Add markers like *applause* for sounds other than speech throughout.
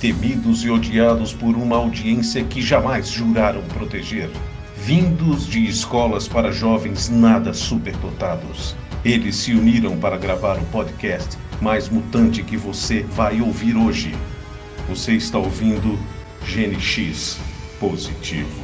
temidos e odiados por uma audiência que jamais juraram proteger. Vindos de escolas para jovens nada superdotados. Eles se uniram para gravar o podcast mais mutante que você vai ouvir hoje. Você está ouvindo GNX Positivo.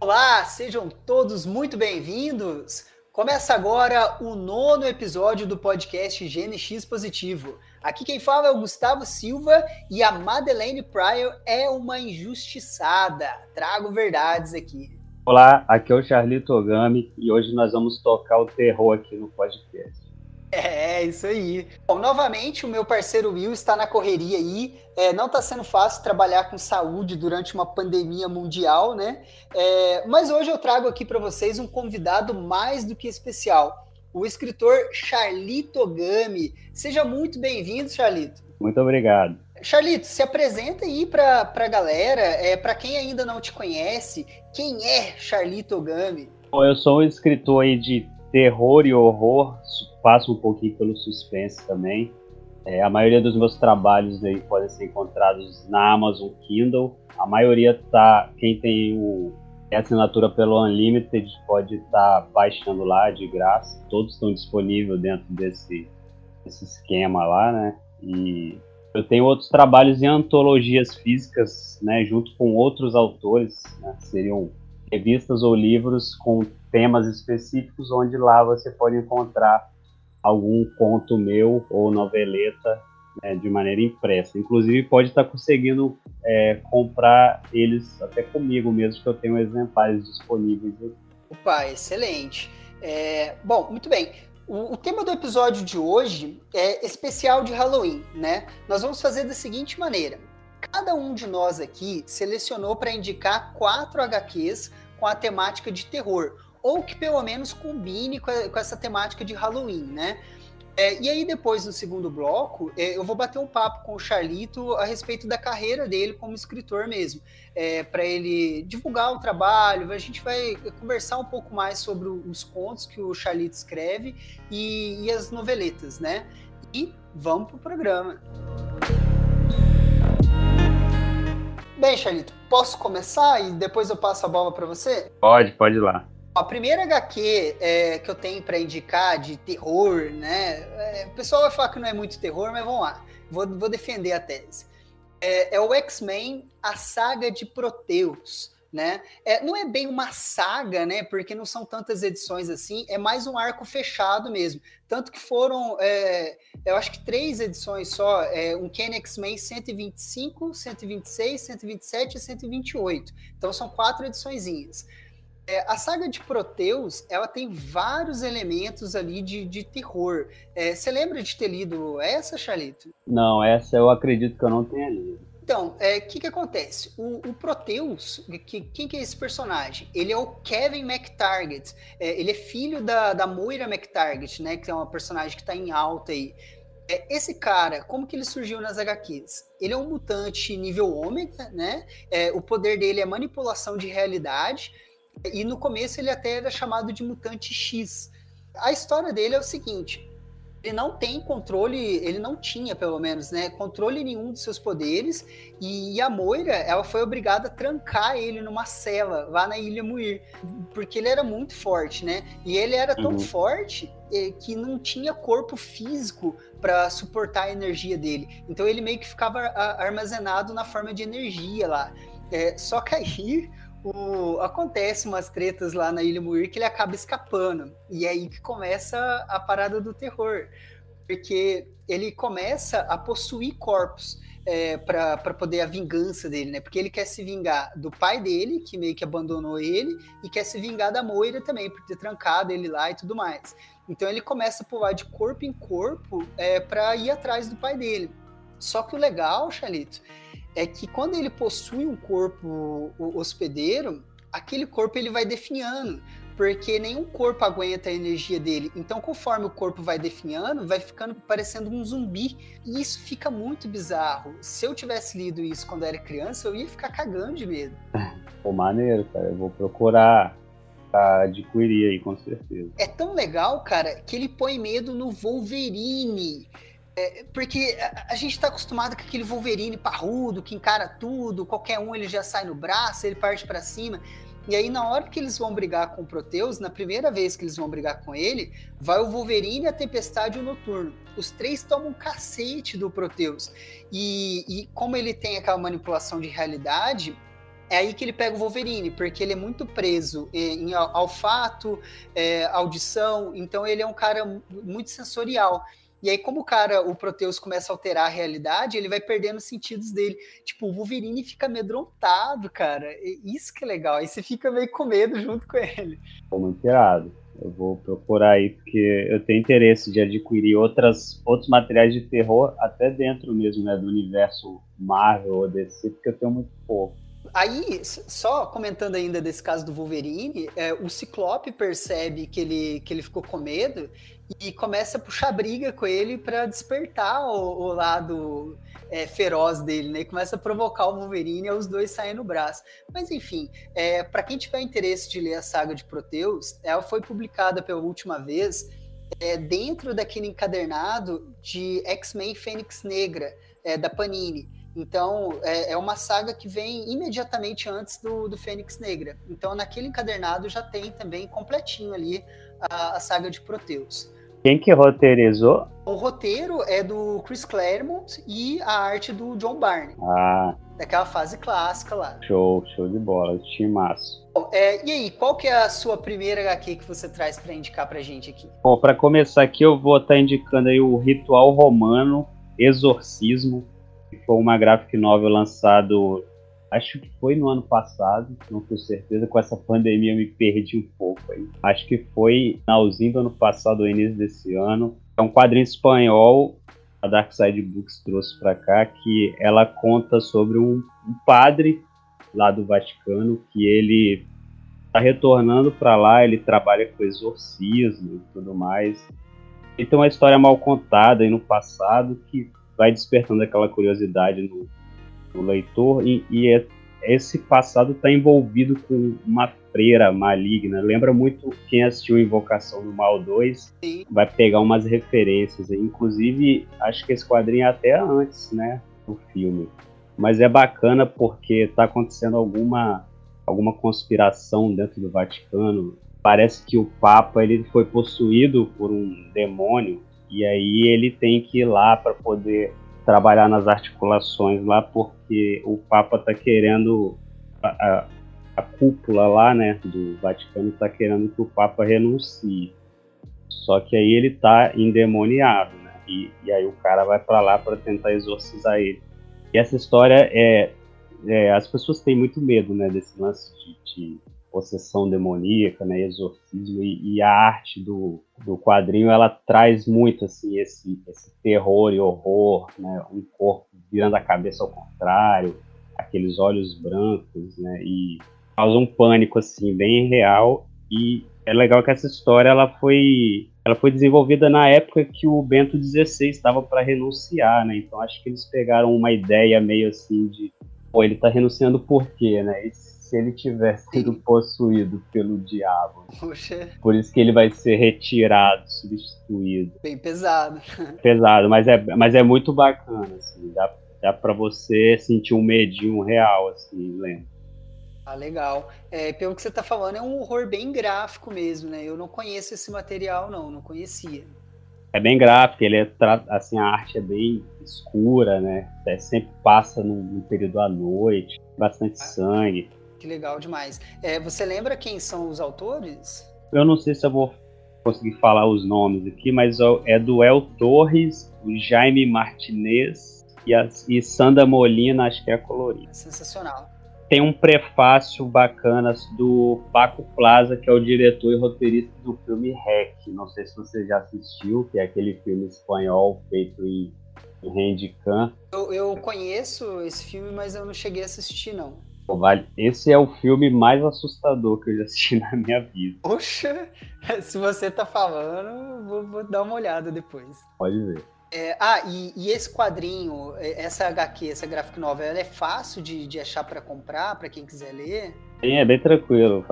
Olá, sejam todos muito bem-vindos. Começa agora o nono episódio do podcast GNX Positivo. Aqui quem fala é o Gustavo Silva e a Madeleine Pryor é uma injustiçada. Trago verdades aqui. Olá, aqui é o Charlito Ogami e hoje nós vamos tocar o terror aqui no podcast. É, isso aí. Bom, novamente, o meu parceiro Will está na correria aí. É, não está sendo fácil trabalhar com saúde durante uma pandemia mundial, né? É, mas hoje eu trago aqui para vocês um convidado mais do que especial, o escritor Charlito Gami. Seja muito bem-vindo, Charlito. Muito obrigado. Charlito, se apresenta aí para a galera, é, para quem ainda não te conhece, quem é Charlito Gami? Bom, eu sou um escritor aí de terror e horror, passo um pouquinho pelo suspense também. É, a maioria dos meus trabalhos aí podem ser encontrados na Amazon Kindle. A maioria tá, quem tem o a assinatura pelo Unlimited pode estar tá baixando lá de graça. Todos estão disponíveis dentro desse, desse esquema lá, né? E eu tenho outros trabalhos em antologias físicas, né, junto com outros autores, né, seriam revistas ou livros com temas específicos, onde lá você pode encontrar algum conto meu ou noveleta né, de maneira impressa. Inclusive, pode estar conseguindo é, comprar eles até comigo mesmo, que eu tenho exemplares disponíveis. Opa, excelente. É, bom, muito bem. O, o, tema do episódio de hoje é especial de Halloween, né? Nós vamos fazer da seguinte maneira: cada um de nós aqui selecionou para indicar quatro HQs com a temática de terror ou que pelo menos combine com, a, com essa temática de Halloween, né? É, e aí, depois, no segundo bloco, é, eu vou bater um papo com o Charlito a respeito da carreira dele como escritor mesmo, é, para ele divulgar o trabalho. A gente vai conversar um pouco mais sobre os contos que o Charlito escreve e, e as noveletas, né? E vamos pro programa. Bem, Charlito, posso começar e depois eu passo a bola para você? Pode, pode ir lá. A primeira HQ é, que eu tenho para indicar de terror, né? É, o pessoal vai falar que não é muito terror, mas vamos lá. Vou, vou defender a tese. É, é o X-Men, a saga de Proteus. Né? É, não é bem uma saga, né? Porque não são tantas edições assim, é mais um arco fechado mesmo. Tanto que foram, é, eu acho que três edições só: é, um Ken X-Men 125, 126, 127 e 128. Então são quatro ediçõezinhas. É, a saga de Proteus, ela tem vários elementos ali de, de terror. É, você lembra de ter lido essa, Charlito? Não, essa eu acredito que eu não tenha lido. Então, o é, que, que acontece? O, o Proteus, que, quem que é esse personagem? Ele é o Kevin McTarget. É, ele é filho da, da Moira McTarget, né? Que é uma personagem que está em alta aí. É, esse cara, como que ele surgiu nas HQs? Ele é um mutante nível ômega, né? É, o poder dele é manipulação de realidade e no começo ele até era chamado de mutante X. A história dele é o seguinte: ele não tem controle, ele não tinha, pelo menos, né, controle nenhum dos seus poderes, e a Moira, ela foi obrigada a trancar ele numa cela lá na Ilha Muir, porque ele era muito forte, né? E ele era tão uhum. forte eh, que não tinha corpo físico para suportar a energia dele. Então ele meio que ficava armazenado na forma de energia lá. É, só que aí o, acontece umas tretas lá na Ilha Muir que ele acaba escapando. E é aí que começa a parada do terror. Porque ele começa a possuir corpos é, para poder a vingança dele, né? Porque ele quer se vingar do pai dele, que meio que abandonou ele, e quer se vingar da Moira também, por ter trancado ele lá e tudo mais. Então ele começa a pular de corpo em corpo é, para ir atrás do pai dele. Só que o legal, Chalito, é que quando ele possui um corpo hospedeiro, aquele corpo ele vai definhando, porque nenhum corpo aguenta a energia dele. Então, conforme o corpo vai definhando, vai ficando parecendo um zumbi. E isso fica muito bizarro. Se eu tivesse lido isso quando eu era criança, eu ia ficar cagando de medo. *laughs* Pô, maneiro, cara. Eu vou procurar adquirir aí, com certeza. É tão legal, cara, que ele põe medo no Wolverine. É, porque a, gente está acostumado com aquele Wolverine parrudo, que encara tudo, qualquer um ele já sai no braço, ele parte para cima. E aí, na hora que eles vão brigar com o Proteus, na primeira vez que eles vão brigar com ele, vai o Wolverine, a Tempestade e o Noturno. Os três tomam um cacete do Proteus. E, e como ele tem aquela manipulação de realidade, é aí que ele pega o Wolverine, porque ele é muito preso em, olfato, é, audição, então ele é um cara muito sensorial. E aí, como o cara, o Proteus começa a alterar a realidade, ele vai perdendo os sentidos dele. Tipo, o Wolverine fica amedrontado, cara. Isso que é legal. Aí você fica meio com medo junto com ele. Tô muito irado. Eu vou procurar aí, porque eu tenho interesse de adquirir outras, outros materiais de terror, até dentro mesmo, né, do universo Marvel ou DC, porque eu tenho muito pouco. Aí, só comentando ainda desse caso do Wolverine, é, o Ciclope percebe que ele, que ele ficou com medo e começa a puxar briga com ele para despertar o, o lado é, feroz dele, né? E começa a provocar o Wolverine e os dois saem no braço. Mas enfim, é, para quem tiver interesse de ler a saga de Proteus, ela foi publicada pela última vez é, dentro daquele encadernado de X-Men Fênix Negra, é, da Panini. Então, é, é, uma saga que vem imediatamente antes do, do Fênix Negra. Então, naquele encadernado já tem também completinho ali a, a saga de Proteus. Quem que roteirizou? O roteiro é do Chris Claremont e a arte do John Barney. Ah. Daquela fase clássica lá. Show, show de bola, timaço. Bom, é, e aí, qual que é a sua primeira HQ que você traz para indicar pra gente aqui? Bom, para começar aqui eu vou estar tá indicando aí o Ritual Romano Exorcismo, foi uma graphic novel lançado Acho que foi no ano passado, não tenho certeza, com essa pandemia eu me perdi um pouco aí. Acho que foi finalzinho do ano passado, início desse ano. É um quadrinho espanhol, a Dark Side Books trouxe para cá, que ela conta sobre um, um padre lá do Vaticano que ele está retornando para lá, ele trabalha com exorcismo e tudo mais. Então, uma história mal contada no passado que vai despertando aquela curiosidade no, o leitor e, e é, esse passado está envolvido com uma freira maligna. Lembra muito quem assistiu Invocação do Mal 2, Sim. vai pegar umas referências. Inclusive, acho que esse quadrinho é até antes, né, do filme. Mas é bacana porque está acontecendo alguma alguma conspiração dentro do Vaticano. Parece que o Papa ele foi possuído por um demônio e aí ele tem que ir lá para poder trabalhar nas articulações lá, porque o Papa está querendo, a, a, a, cúpula lá, né, do Vaticano está querendo que o Papa renuncie. Só que aí ele está endemoniado, né, e, e aí o cara vai para lá para tentar exorcizar ele. E essa história é, é, as pessoas têm muito medo, né, desse lance de, de possessão demoníaca, né, exorcismo e, e, a arte do, do quadrinho ela traz muito assim esse, esse terror e horror, né, um corpo virando a cabeça ao contrário, aqueles olhos brancos, né, e causa um pânico assim bem real e é legal que essa história ela foi ela foi desenvolvida na época que o Bento XVI estava para renunciar, né? Então acho que eles pegaram uma ideia meio assim de, pô, ele está renunciando por quê, né? Esse se ele tivesse sido possuído pelo diabo. Puxa. Por isso que ele vai ser retirado, substituído. Bem pesado. *laughs* Pesado, mas é, mas é muito bacana, assim. Dá, dá pra você sentir um medinho real, assim, lendo. Ah, legal. É, pelo que você tá falando, é um horror bem gráfico mesmo, né? Eu não conheço esse material, não, não conhecia. É bem gráfico, ele é assim, a arte é bem escura, né? É, sempre passa num, período à noite, bastante ah. sangue. Que legal demais. É, você lembra quem são os autores? Eu não sei se eu vou conseguir falar os nomes aqui, mas é do El Torres, o Jaime Martinez e, a, e Sandra Molina, acho que é a colorida. Sensacional. Tem um prefácio bacana do Paco Plaza, que é o diretor e roteirista do filme Rec. Não sei se você já assistiu, que é aquele filme espanhol feito em, em Handicam. Eu, eu conheço esse filme, mas eu não cheguei a assistir, não. Vale. Esse é o filme mais assustador que eu já assisti *laughs* na minha vida. Poxa, se você tá falando, vou, vou dar uma olhada depois. Pode ver. É, ah, e, e, esse quadrinho, é, essa HQ, essa graphic novel, ela é fácil de, de achar para comprar, para quem quiser ler? Sim, é bem tranquilo.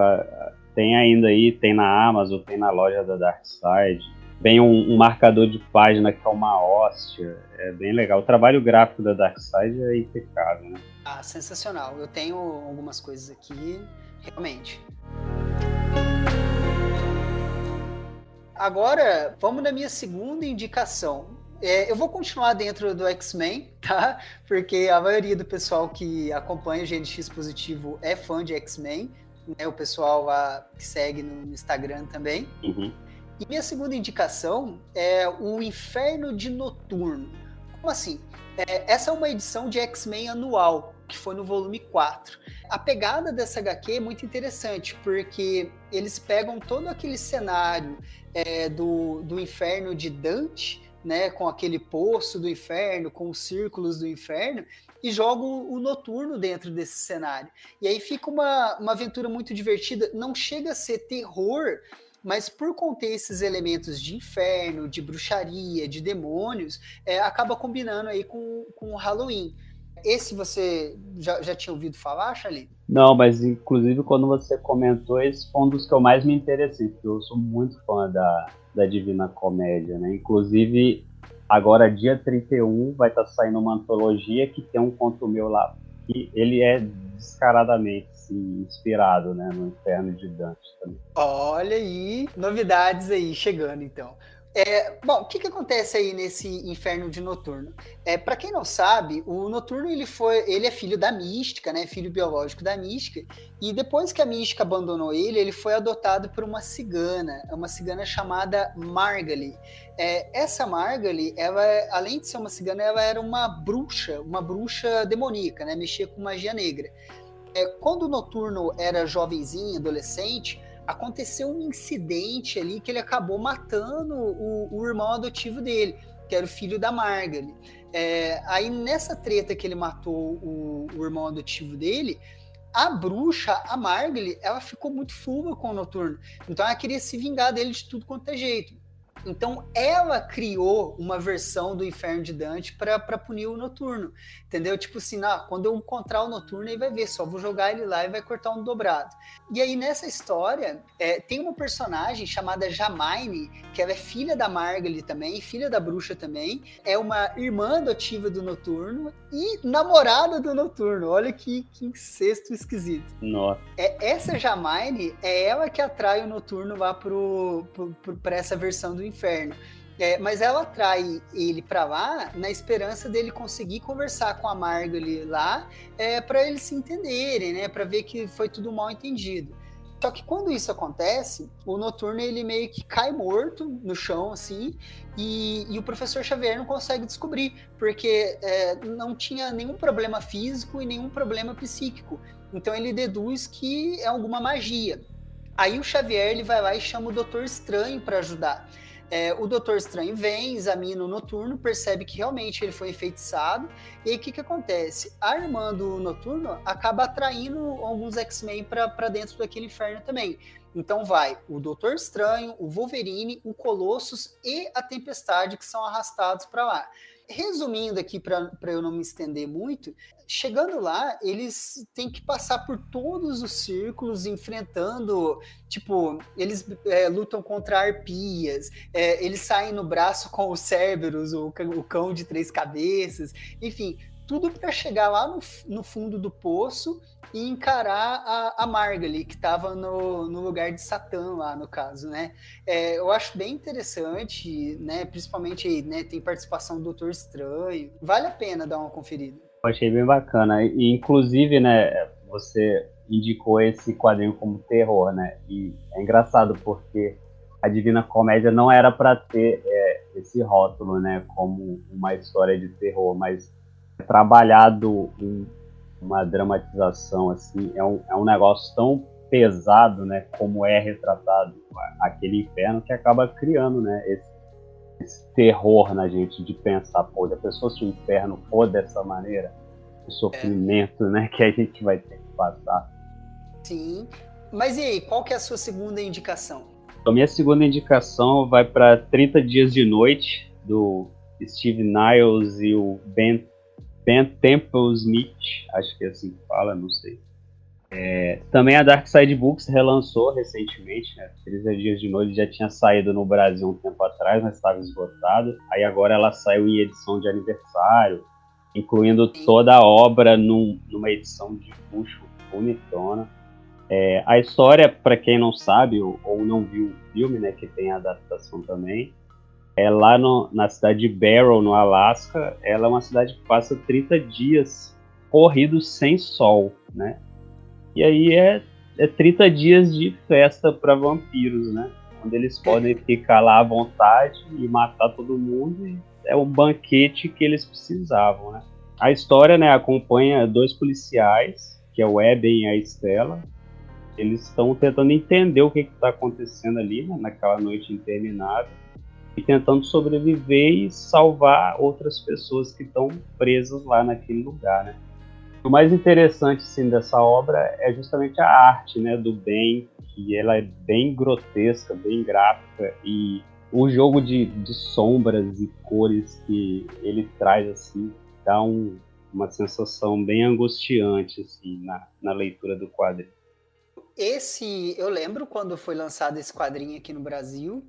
Tem ainda aí, tem na Amazon, tem na loja da Dark Side. Vem um, um, marcador de página que é uma hóstia. É bem legal. O trabalho gráfico da Darkseid é impecável, né? Ah, sensacional. Eu tenho algumas coisas aqui, realmente. Agora, vamos na minha segunda indicação. É, eu vou continuar dentro do X-Men, *laughs* tá? Porque a maioria do pessoal que acompanha o GNX Positivo é fã de X-Men, né? O pessoal que segue no Instagram também. Uhum. E minha segunda indicação é o Inferno de Noturno. Como assim? É, essa é uma edição de X-Men anual, que foi no volume 4. A pegada dessa HQ é muito interessante, porque eles pegam todo aquele cenário é, do, do inferno de Dante, né, com aquele poço do inferno, com os círculos do inferno, e jogam o noturno dentro desse cenário. E aí fica uma, uma aventura muito divertida. Não chega a ser terror, mas por conter esses elementos de inferno, de bruxaria, de demônios, é, acaba combinando aí com, com o Halloween. Esse você já, já tinha ouvido falar, Charlie? Não, mas inclusive quando você comentou, esse foi um dos que eu mais me interessei, porque eu sou muito fã da, da Divina Comédia, né? Inclusive, agora dia 31 vai estar tá saindo uma antologia que tem um conto meu lá, que ele é descaradamente assim, inspirado, né, no Inferno de Dante também. Olha aí, novidades aí chegando então. É, bom, o que, que acontece aí nesse inferno de Noturno? É, para quem não sabe, o Noturno ele foi, ele é filho da Mística, né? Filho biológico da Mística. E depois que a Mística abandonou ele, ele foi adotado por uma cigana, uma cigana chamada Margali. É, essa Margali, ela, além de ser uma cigana, ela era uma bruxa, uma bruxa demoníaca, né? Mexia com magia negra. É, quando o Noturno era jovenzinho, adolescente, aconteceu um incidente ali que ele acabou matando o, o irmão adotivo dele, que era o filho da Margaret. É, aí nessa treta que ele matou o, o, irmão adotivo dele, a bruxa, a Margaret, ela ficou muito fuga com o Noturno. Então ela queria se vingar dele de tudo quanto é jeito. Então ela criou uma versão do Inferno de Dante para punir o Noturno, entendeu? Tipo assim, ah, quando eu encontrar o Noturno, ele vai ver, só vou jogar ele lá e vai cortar um dobrado. E aí nessa história é, tem uma personagem chamada Jamaine, que ela é filha da Margaret também, filha da bruxa também, é uma irmã adotiva do Noturno e namorada do Noturno. Olha que, que incesto esquisito. Nossa. É, essa Jamaine é ela que atrai o Noturno lá pro, pro, pro, pra essa versão do inferno. É, mas ela atrai ele para lá na esperança dele conseguir conversar com a Margaret lá é, para eles se entenderem, né? Para ver que foi tudo mal entendido. Só que quando isso acontece, o Noturno ele meio que cai morto no chão, assim, e, e o professor Xavier não consegue descobrir, porque é, não tinha nenhum problema físico e nenhum problema psíquico. Então ele deduz que é alguma magia. Aí o Xavier ele vai lá e chama o Doutor Estranho para ajudar. É, o Doutor Estranho vem, examina o Noturno, percebe que realmente ele foi enfeitiçado. E aí o que, que acontece? A irmã do Noturno acaba atraindo alguns X-Men para dentro daquele inferno também. Então vai o Doutor Estranho, o Wolverine, o Colossus e a Tempestade que são arrastados para lá resumindo aqui para eu não me estender muito, chegando lá, eles têm que passar por todos os círculos, enfrentando, tipo, eles é, lutam contra arpias, é, eles saem no braço com os Cerberus, o, o cão de três cabeças, enfim, tudo para chegar lá no, no, fundo do poço e encarar a, a Margaly, que estava no, no, lugar de Satã lá, no caso, né? É, eu acho bem interessante, né? Principalmente, né, tem participação do Doutor Estranho. Vale a pena dar uma conferida. Eu achei bem bacana. E, inclusive, né, você indicou esse quadrinho como terror, né? E é engraçado porque a Divina Comédia não era para ter é, esse rótulo, né, como uma história de terror, mas trabalhado em uma dramatização assim, é um, é um negócio tão pesado, né, como é retratado aquele inferno que acaba criando, né, esse, esse terror na gente de pensar, pô, a pessoa se o inferno for dessa maneira, o sofrimento, é. né, que a gente vai ter que passar. Sim. Mas e aí, qual que é a sua segunda indicação? A minha segunda indicação vai para 30 dias de noite do Steve Niles e o Ben Temple Smith, acho que é assim que fala, não sei. É, também a Dark Side Books relançou recentemente, né? 30 Dias de Noite já tinha saído no Brasil um tempo atrás, mas estava esgotado. Aí agora ela saiu em edição de aniversário, incluindo toda a obra num, numa edição de luxo bonitona. É, a história, para quem não sabe ou, ou, não viu o filme, né, que tem a adaptação também, é lá no, na cidade de Barrow, no Alasca. Ela é uma cidade que passa 30 dias corridos sem sol, né? E aí é, é 30 dias de festa para vampiros, né? Onde eles podem ficar lá à vontade e matar todo mundo. E é um banquete que eles precisavam, né? A história né, acompanha dois policiais, que é o Eben e a Estela. Eles estão tentando entender o que está acontecendo ali, né, naquela noite interminável e tentando sobreviver e salvar outras pessoas que estão presas lá naquele lugar, né? O mais interessante assim, dessa obra é justamente a arte, né, do bem, que ela é bem grotesca, bem gráfica e o jogo de, de sombras e cores que ele traz assim dá um, uma sensação bem angustiante assim na, na leitura do quadrinho. Esse eu lembro quando foi lançado esse quadrinho aqui no Brasil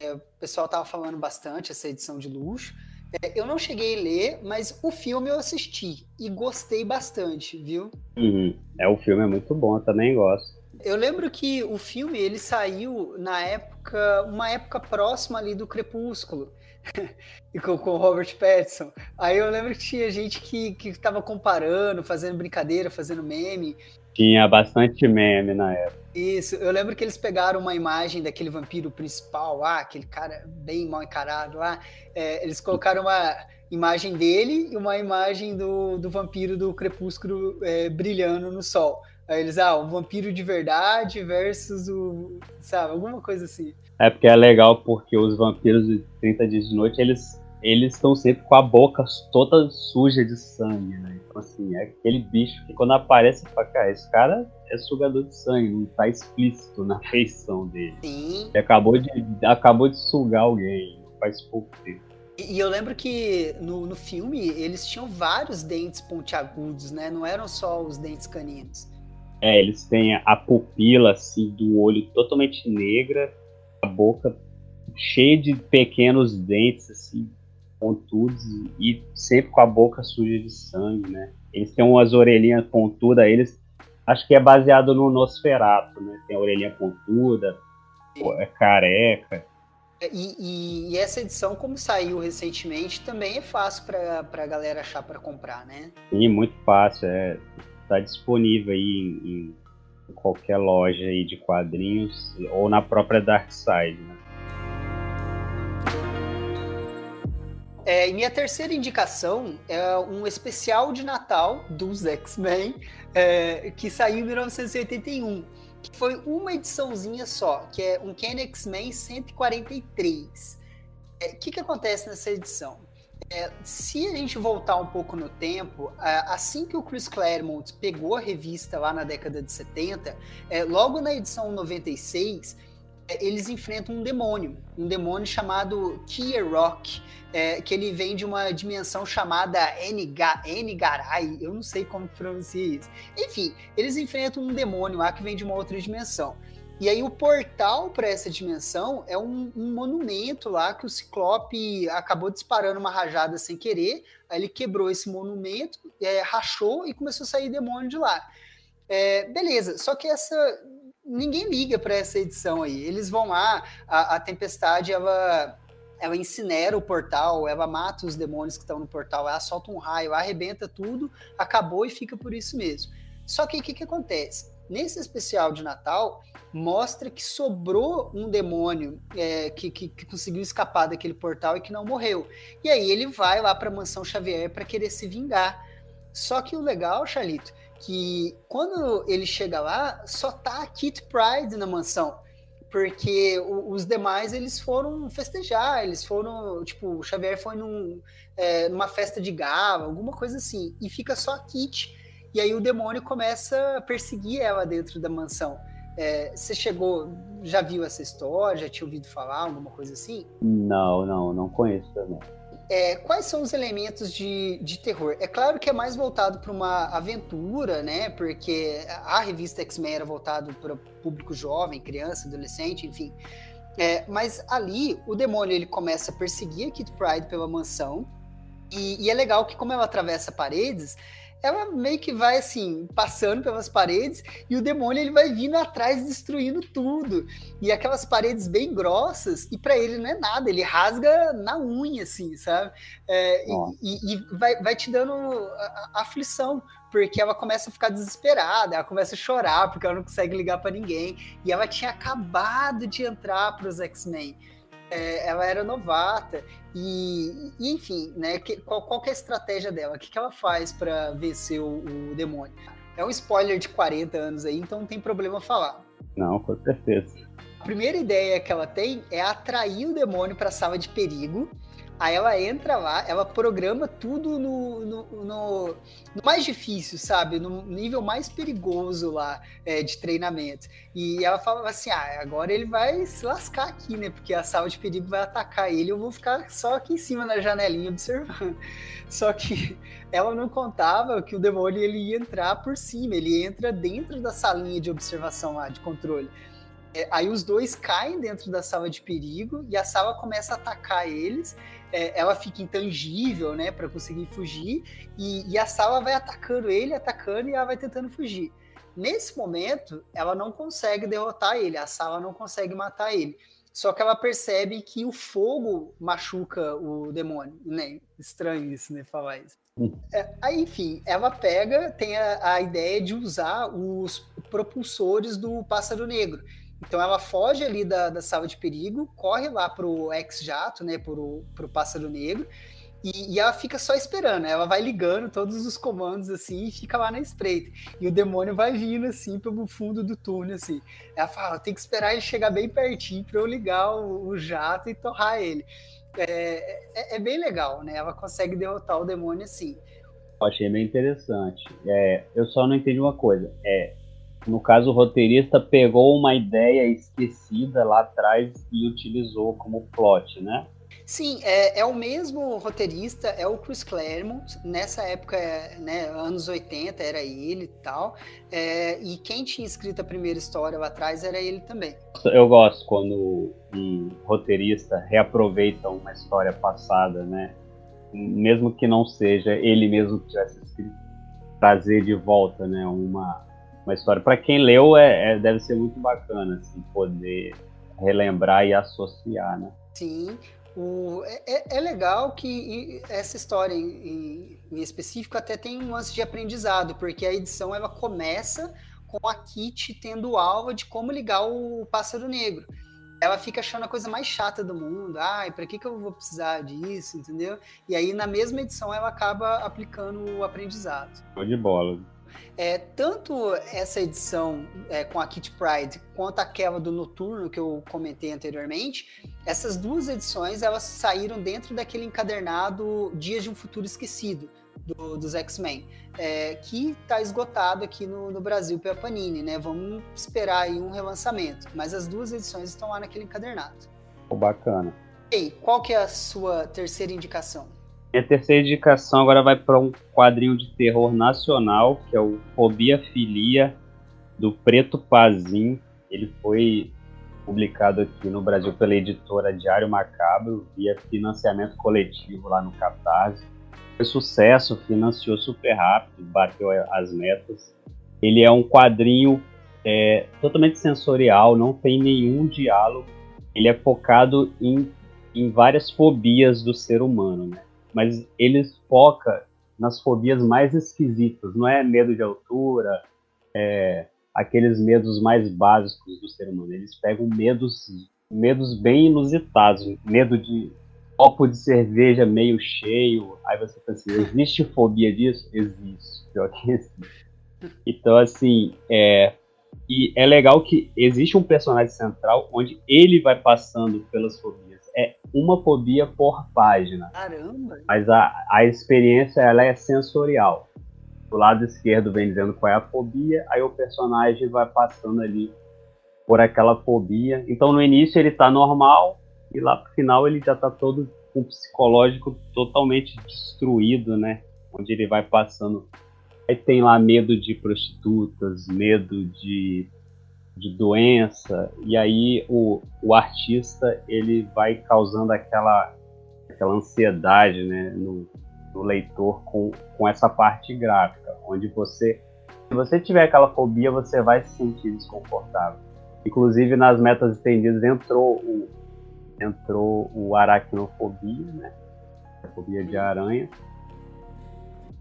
é, o pessoal estava falando bastante essa edição de luxo. É, eu não cheguei a ler, mas o filme eu assisti e gostei bastante, viu? Uhum. É, o filme é muito bom, eu também gosto. Eu lembro que o filme ele saiu na época, uma época próxima ali do Crepúsculo. *laughs* e com, com o Robert Pattinson. Aí eu lembro que tinha gente que, que tava comparando, fazendo brincadeira, fazendo meme. Tinha bastante meme na época. Isso, eu lembro que eles pegaram uma imagem daquele vampiro principal lá, aquele cara bem mal encarado lá. É, eles colocaram uma imagem dele e uma imagem do, do vampiro do crepúsculo é, brilhando no sol. Aí eles, ah, um vampiro de verdade versus o. Sabe, alguma coisa assim. É porque é legal porque os vampiros de 30 dias de noite, eles eles estão sempre com a boca toda suja de sangue, né? Então, assim, é aquele bicho que quando aparece, fala, cara, esse cara é sugador de sangue, não tá explícito na feição dele. Sim. Ele acabou de, acabou de sugar alguém, faz pouco tempo. E, e eu lembro que no, no filme eles tinham vários dentes pontiagudos, né? Não eram só os dentes caninos. É, eles têm a pupila, assim, do olho totalmente negra, a boca cheia de pequenos dentes, assim, pontudos e sempre com a boca suja de sangue, né? Eles têm umas orelhinhas pontudas, eles acho que é baseado no Nosferato, né? Tem a orelhinha pontuda, é careca. E, e, e, essa edição, como saiu recentemente, também é fácil para a galera achar para comprar, né? Sim, muito fácil. É, tá disponível aí em, em, qualquer loja aí de quadrinhos ou na própria Dark Side, né? É, e minha terceira indicação é um especial de Natal dos X-Men é, que saiu em 1981, que foi uma ediçãozinha só, que é um Ken X-Men 143. O é, que, que acontece nessa edição? É, se a gente voltar um pouco no tempo, assim que o Chris Claremont pegou a revista lá na década de 70, é, logo na edição 96, é, eles enfrentam um demônio, um demônio chamado Kier Rock, é, que ele vem de uma dimensão chamada Enigarai, eu não sei como pronunciar isso. Enfim, eles enfrentam um demônio lá que vem de uma outra dimensão. E aí o portal para essa dimensão é um, um, monumento lá que o Ciclope acabou disparando uma rajada sem querer, aí ele quebrou esse monumento, é, rachou e começou a sair demônio de lá. É, beleza, só que essa ninguém liga para essa edição aí. Eles vão lá, a, a Tempestade ela ela incinera o portal, ela mata os demônios que estão no portal, ela solta um raio, arrebenta tudo, acabou e fica por isso mesmo. Só que o que, que acontece? Nesse especial de Natal, mostra que sobrou um demônio é, que, que, que, conseguiu escapar daquele portal e que não morreu. E aí ele vai lá para a mansão Xavier para querer se vingar. Só que o legal, Charlito, que quando ele chega lá, só tá a Kit Pride na mansão. Porque os demais, eles foram festejar, eles foram, tipo, o Xavier foi num, é, numa festa de gala, alguma coisa assim, e fica só a Kit. E aí o demônio começa a perseguir ela dentro da mansão. É, você chegou, já viu essa história, já tinha ouvido falar, alguma coisa assim? Não, não, não conheço também. É, quais são os elementos de, de terror? É claro que é mais voltado para uma aventura, né? Porque a revista X-Men era voltado para público jovem, criança, adolescente, enfim. É, mas ali o demônio ele começa a perseguir a Kit Pride pela mansão. E, e é legal que, como ela atravessa paredes, ela meio que vai assim, passando pelas paredes e o demônio ele vai vindo atrás destruindo tudo. E aquelas paredes bem grossas, e para ele não é nada, ele rasga na unha, assim, sabe? É, e, e vai, vai te dando aflição, porque ela começa a ficar desesperada, ela começa a chorar porque ela não consegue ligar para ninguém. E ela tinha acabado de entrar para os X-Men é, ela era novata e, e enfim, né? Que, qual, qual que é a estratégia dela? O que, que ela faz para vencer o, o, demônio? É um spoiler de 40 anos aí, então não tem problema falar. Não, com certeza. A primeira ideia que ela tem é atrair o demônio para a sala de perigo Aí ela entra lá, ela programa tudo no, no, no, mais difícil, sabe? No nível mais perigoso lá é, de treinamento. E ela fala assim: ah, agora ele vai se lascar aqui, né? Porque a sala de perigo vai atacar ele, eu vou ficar só aqui em cima na janelinha observando. *laughs* Só que ela não contava que o demônio ele ia entrar por cima, ele entra dentro da salinha de observação lá, de controle. É, aí os dois caem dentro da sala de perigo e a sala começa a atacar eles é, ela fica intangível, né, para conseguir fugir, e, e, a Sala vai atacando ele, atacando, e ela vai tentando fugir. Nesse momento, ela não consegue derrotar ele, a Sala não consegue matar ele. Só que ela percebe que o fogo machuca o demônio, né? Estranho isso, né? Falar isso. Hum. É, aí, enfim, ela pega, tem a, a ideia de usar os propulsores do pássaro negro. Então ela foge ali da, da sala de perigo, corre lá pro ex-jato, né, pro, pro pássaro negro, e, e, ela fica só esperando. Ela vai ligando todos os comandos assim e fica lá na espreita. E o demônio vai vindo assim pelo fundo do túnel assim. Ela fala: tem que esperar ele chegar bem pertinho para eu ligar o, o, jato e torrar ele. É, é, é, bem legal, né? Ela consegue derrotar o demônio assim. Eu achei bem interessante. É, eu só não entendi uma coisa. É, no caso, o roteirista pegou uma ideia esquecida lá atrás e utilizou como plot, né? Sim, é, é, o mesmo roteirista, é o Chris Claremont. Nessa época, né, anos 80, era ele e tal. É, e quem tinha escrito a primeira história lá atrás era ele também. Eu gosto quando um roteirista reaproveita uma história passada, né? Mesmo que não seja ele mesmo que tivesse escrito, trazer de volta, né? Uma, uma história. Para quem leu, é, é, deve ser muito bacana assim, poder relembrar e associar, né? Sim. O, é, é, é legal que essa história em, em, específico até tem um lance de aprendizado, porque a edição ela começa com a Kit tendo aula de como ligar o pássaro negro. Ela fica achando a coisa mais chata do mundo. Ai, para que, que eu vou precisar disso, entendeu? E aí, na mesma edição, ela acaba aplicando o aprendizado. Show de bola. É, tanto essa edição é, com a Kit Pride quanto aquela do Noturno que eu comentei anteriormente, essas duas edições elas saíram dentro daquele encadernado Dias de um Futuro Esquecido do, dos X-Men, é, que está esgotado aqui no, no, Brasil pela Panini, né? Vamos esperar aí um relançamento, mas as duas edições estão lá naquele encadernado. Oh, bacana. E qual que é a sua terceira indicação? Minha terceira indicação agora vai para um quadrinho de terror nacional, que é o Fobia Filia, do Preto Pazin. Ele foi publicado aqui no Brasil pela editora Diário Macabro, via financiamento coletivo lá no Catarse. Foi sucesso, financiou super rápido, bateu as metas. Ele é um quadrinho é, totalmente sensorial, não tem nenhum diálogo. Ele é focado em, em várias fobias do ser humano, né? Mas eles foca nas fobias mais esquisitas, não é medo de altura, é, aqueles medos mais básicos do ser humano. Eles pegam medos, medos bem inusitados, medo de copo de cerveja meio cheio. Aí você pensa assim, existe fobia disso? Existe, pior que existe. Então, assim, é, e é legal que existe um personagem central onde ele vai passando pelas fobias é uma fobia por página. Caramba! Mas a, a experiência ela é sensorial. Do lado esquerdo vem dizendo qual é a fobia, aí o personagem vai passando ali por aquela fobia. Então no início ele tá normal e lá pro final ele já tá todo com o psicológico totalmente destruído, né? Onde ele vai passando. Aí tem lá medo de prostitutas, medo de, de doença, e aí o, o artista ele vai causando aquela, aquela ansiedade né, no, no leitor com, com essa parte gráfica, onde você, se você tiver aquela fobia, você vai se sentir desconfortável. Inclusive nas metas estendidas entrou o, entrou o aracnofobia, né? A fobia de aranha.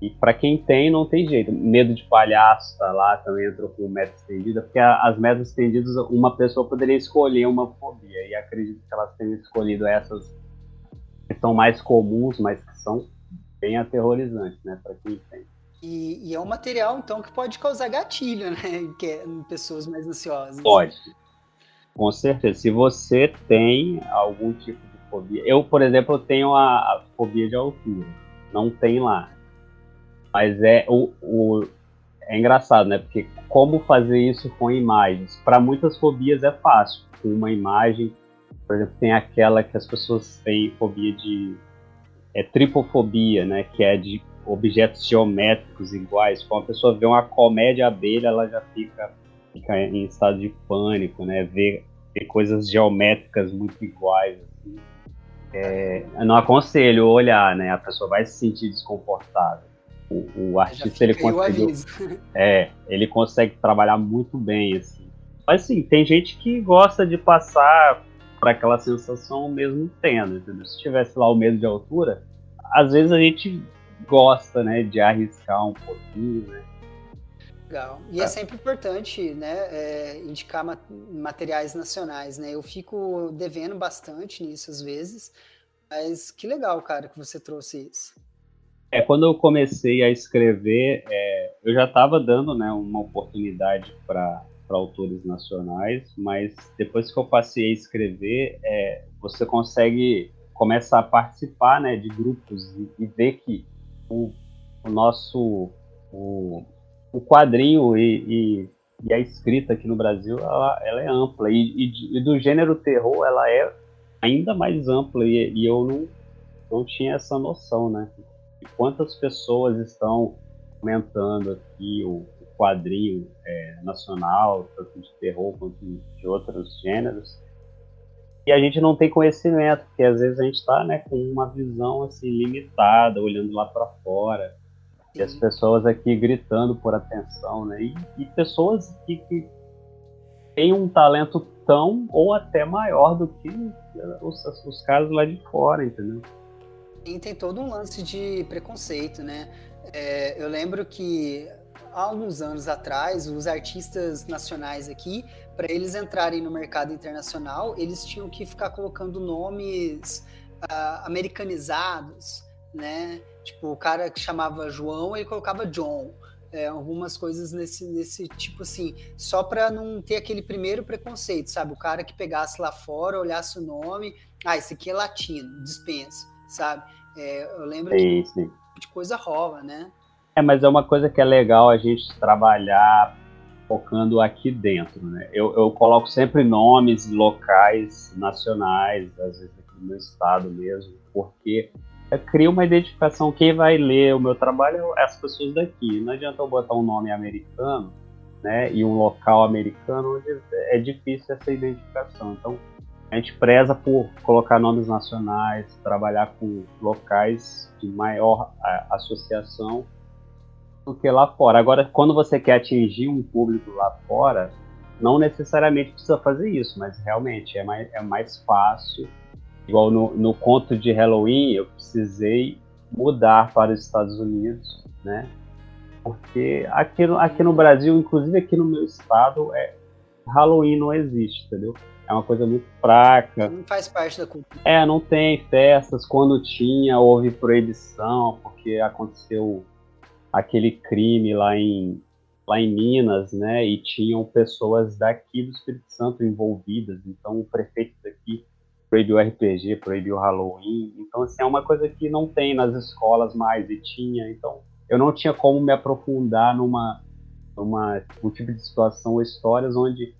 E para quem tem, não tem jeito. Medo de palhaço tá lá, também entrou com meta estendida, porque as metas estendidas, uma pessoa poderia escolher uma fobia, e acredito que elas tenham escolhido essas que são mais comuns, mas que são bem aterrorizantes, né, para quem tem. E, e, é um material, então, que pode causar gatilho, *laughs* né, que é, em pessoas mais ansiosas. Pode. Com certeza. Se você tem algum tipo de fobia. Eu, por exemplo, tenho a, a fobia de altura. Não tem lá. Mas é o, o, é engraçado, né? Porque como fazer isso com imagens? Para muitas fobias é fácil. Com uma imagem, por exemplo, tem aquela que as pessoas têm fobia de é tripofobia, né? Que é de objetos geométricos iguais. Quando a pessoa vê uma comédia abelha, ela já fica fica em estado de pânico, né? Ver, ver coisas geométricas muito iguais. Assim. É, não aconselho olhar, né? A pessoa vai se sentir desconfortável. O, o artista ele consegue, *laughs* é, ele consegue trabalhar muito bem assim. Mas assim, tem gente que gosta de passar para aquela sensação mesmo tendo, entendeu? Se tivesse lá o medo de altura, às vezes a gente gosta, né, de arriscar um pouquinho, né? Legal. E é, é sempre importante, né, é, indicar materiais nacionais, né? Eu fico devendo bastante nisso às vezes, mas que legal, cara, que você trouxe isso. É, quando eu comecei a escrever, é, eu já estava dando, né, uma oportunidade para autores nacionais, mas depois que eu passei a escrever, é, você consegue começar a participar, né, de grupos e, e ver que o, o nosso o, o quadrinho e, e, e, a escrita aqui no Brasil ela, ela é ampla e, do gênero terror ela é ainda mais ampla e, eu não, não tinha essa noção, né? De quantas pessoas estão comentando aqui o, o quadrinho é, nacional, tanto de terror quanto de outros gêneros e a gente não tem conhecimento, porque às vezes a gente está né, com uma visão assim limitada, olhando lá para fora, e as pessoas aqui gritando por atenção, né? E, e pessoas que, que têm um talento tão ou até maior do que os, os caras lá de fora, entendeu? E tem todo um lance de preconceito, né? É, eu lembro que há alguns anos atrás, os artistas nacionais aqui para eles entrarem no mercado internacional, eles tinham que ficar colocando nomes uh, americanizados, né? Tipo, o cara que chamava João, ele colocava John. É, algumas coisas nesse, nesse tipo assim, só para não ter aquele primeiro preconceito, sabe? O cara que pegasse lá fora, olhasse o nome, ah, esse aqui é latino, dispensa, sabe? É, eu lembro sim, que sim. de coisa rola, né? É, mas é uma coisa que é legal a gente trabalhar focando aqui dentro, né? Eu, eu coloco sempre nomes locais, nacionais, às vezes aqui no meu estado mesmo, porque cria uma identificação. Quem vai ler o meu trabalho é as pessoas daqui. Não adianta eu botar um nome americano, né? E um local americano onde é difícil essa identificação. Então a gente preza por colocar nomes nacionais, trabalhar com locais de maior associação do que lá fora. Agora, quando você quer atingir um público lá fora, não necessariamente precisa fazer isso, mas realmente é mais, é mais fácil. Igual no, no conto de Halloween, eu precisei mudar para os Estados Unidos, né? Porque aqui no, aqui no Brasil, inclusive aqui no meu estado, é, Halloween não existe, entendeu? É uma coisa muito fraca. Não faz parte da cultura. É, não tem festas. Quando tinha, houve proibição, porque aconteceu aquele crime lá em, lá em Minas, né? E tinham pessoas daqui do Espírito Santo envolvidas. Então, o prefeito daqui proibiu RPG, proibiu Halloween. Então, assim, é uma coisa que não tem nas escolas mais e tinha. Então, eu não tinha como me aprofundar numa, numa um tipo de situação ou histórias onde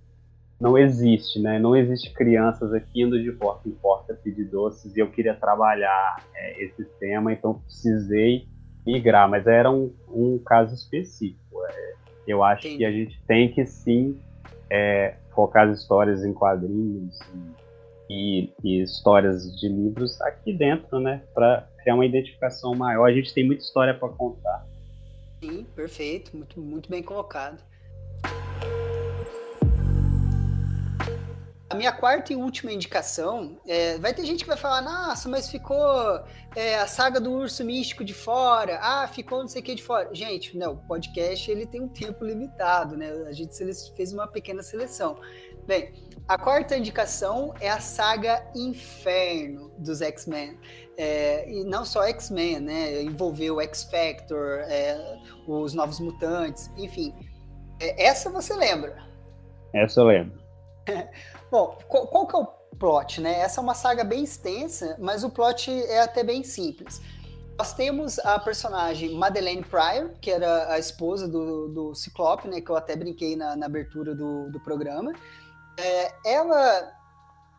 não existe, né? Não existe crianças aqui indo de porta em porta pedir doces e eu queria trabalhar é, esse tema, então precisei migrar, mas era um, um caso específico. É, eu acho que a gente tem que sim é, focar as histórias em quadrinhos e, e, histórias de livros aqui dentro, né? Para criar uma identificação maior. A gente tem muita história para contar. Sim, perfeito, muito, muito bem colocado. A minha quarta e última indicação, é, vai ter gente que vai falar, nossa, mas ficou é, a saga do urso místico de fora, ah, ficou não sei o que de fora. Gente, não, o podcast ele tem um tempo limitado, né? A gente fez uma pequena seleção. Bem, a quarta indicação é a saga Inferno dos X-Men. É, e não só X-Men, né? Envolveu X-Factor, é, os Novos Mutantes, enfim. É, essa você lembra? Essa eu lembro. *laughs* Bom, qual, qual, que é o plot, né? Essa é uma saga bem extensa, mas o plot é até bem simples. Nós temos a personagem Madeleine Pryor, que era a esposa do, do Ciclope, né? Que eu até brinquei na, na abertura do, do programa. É, ela,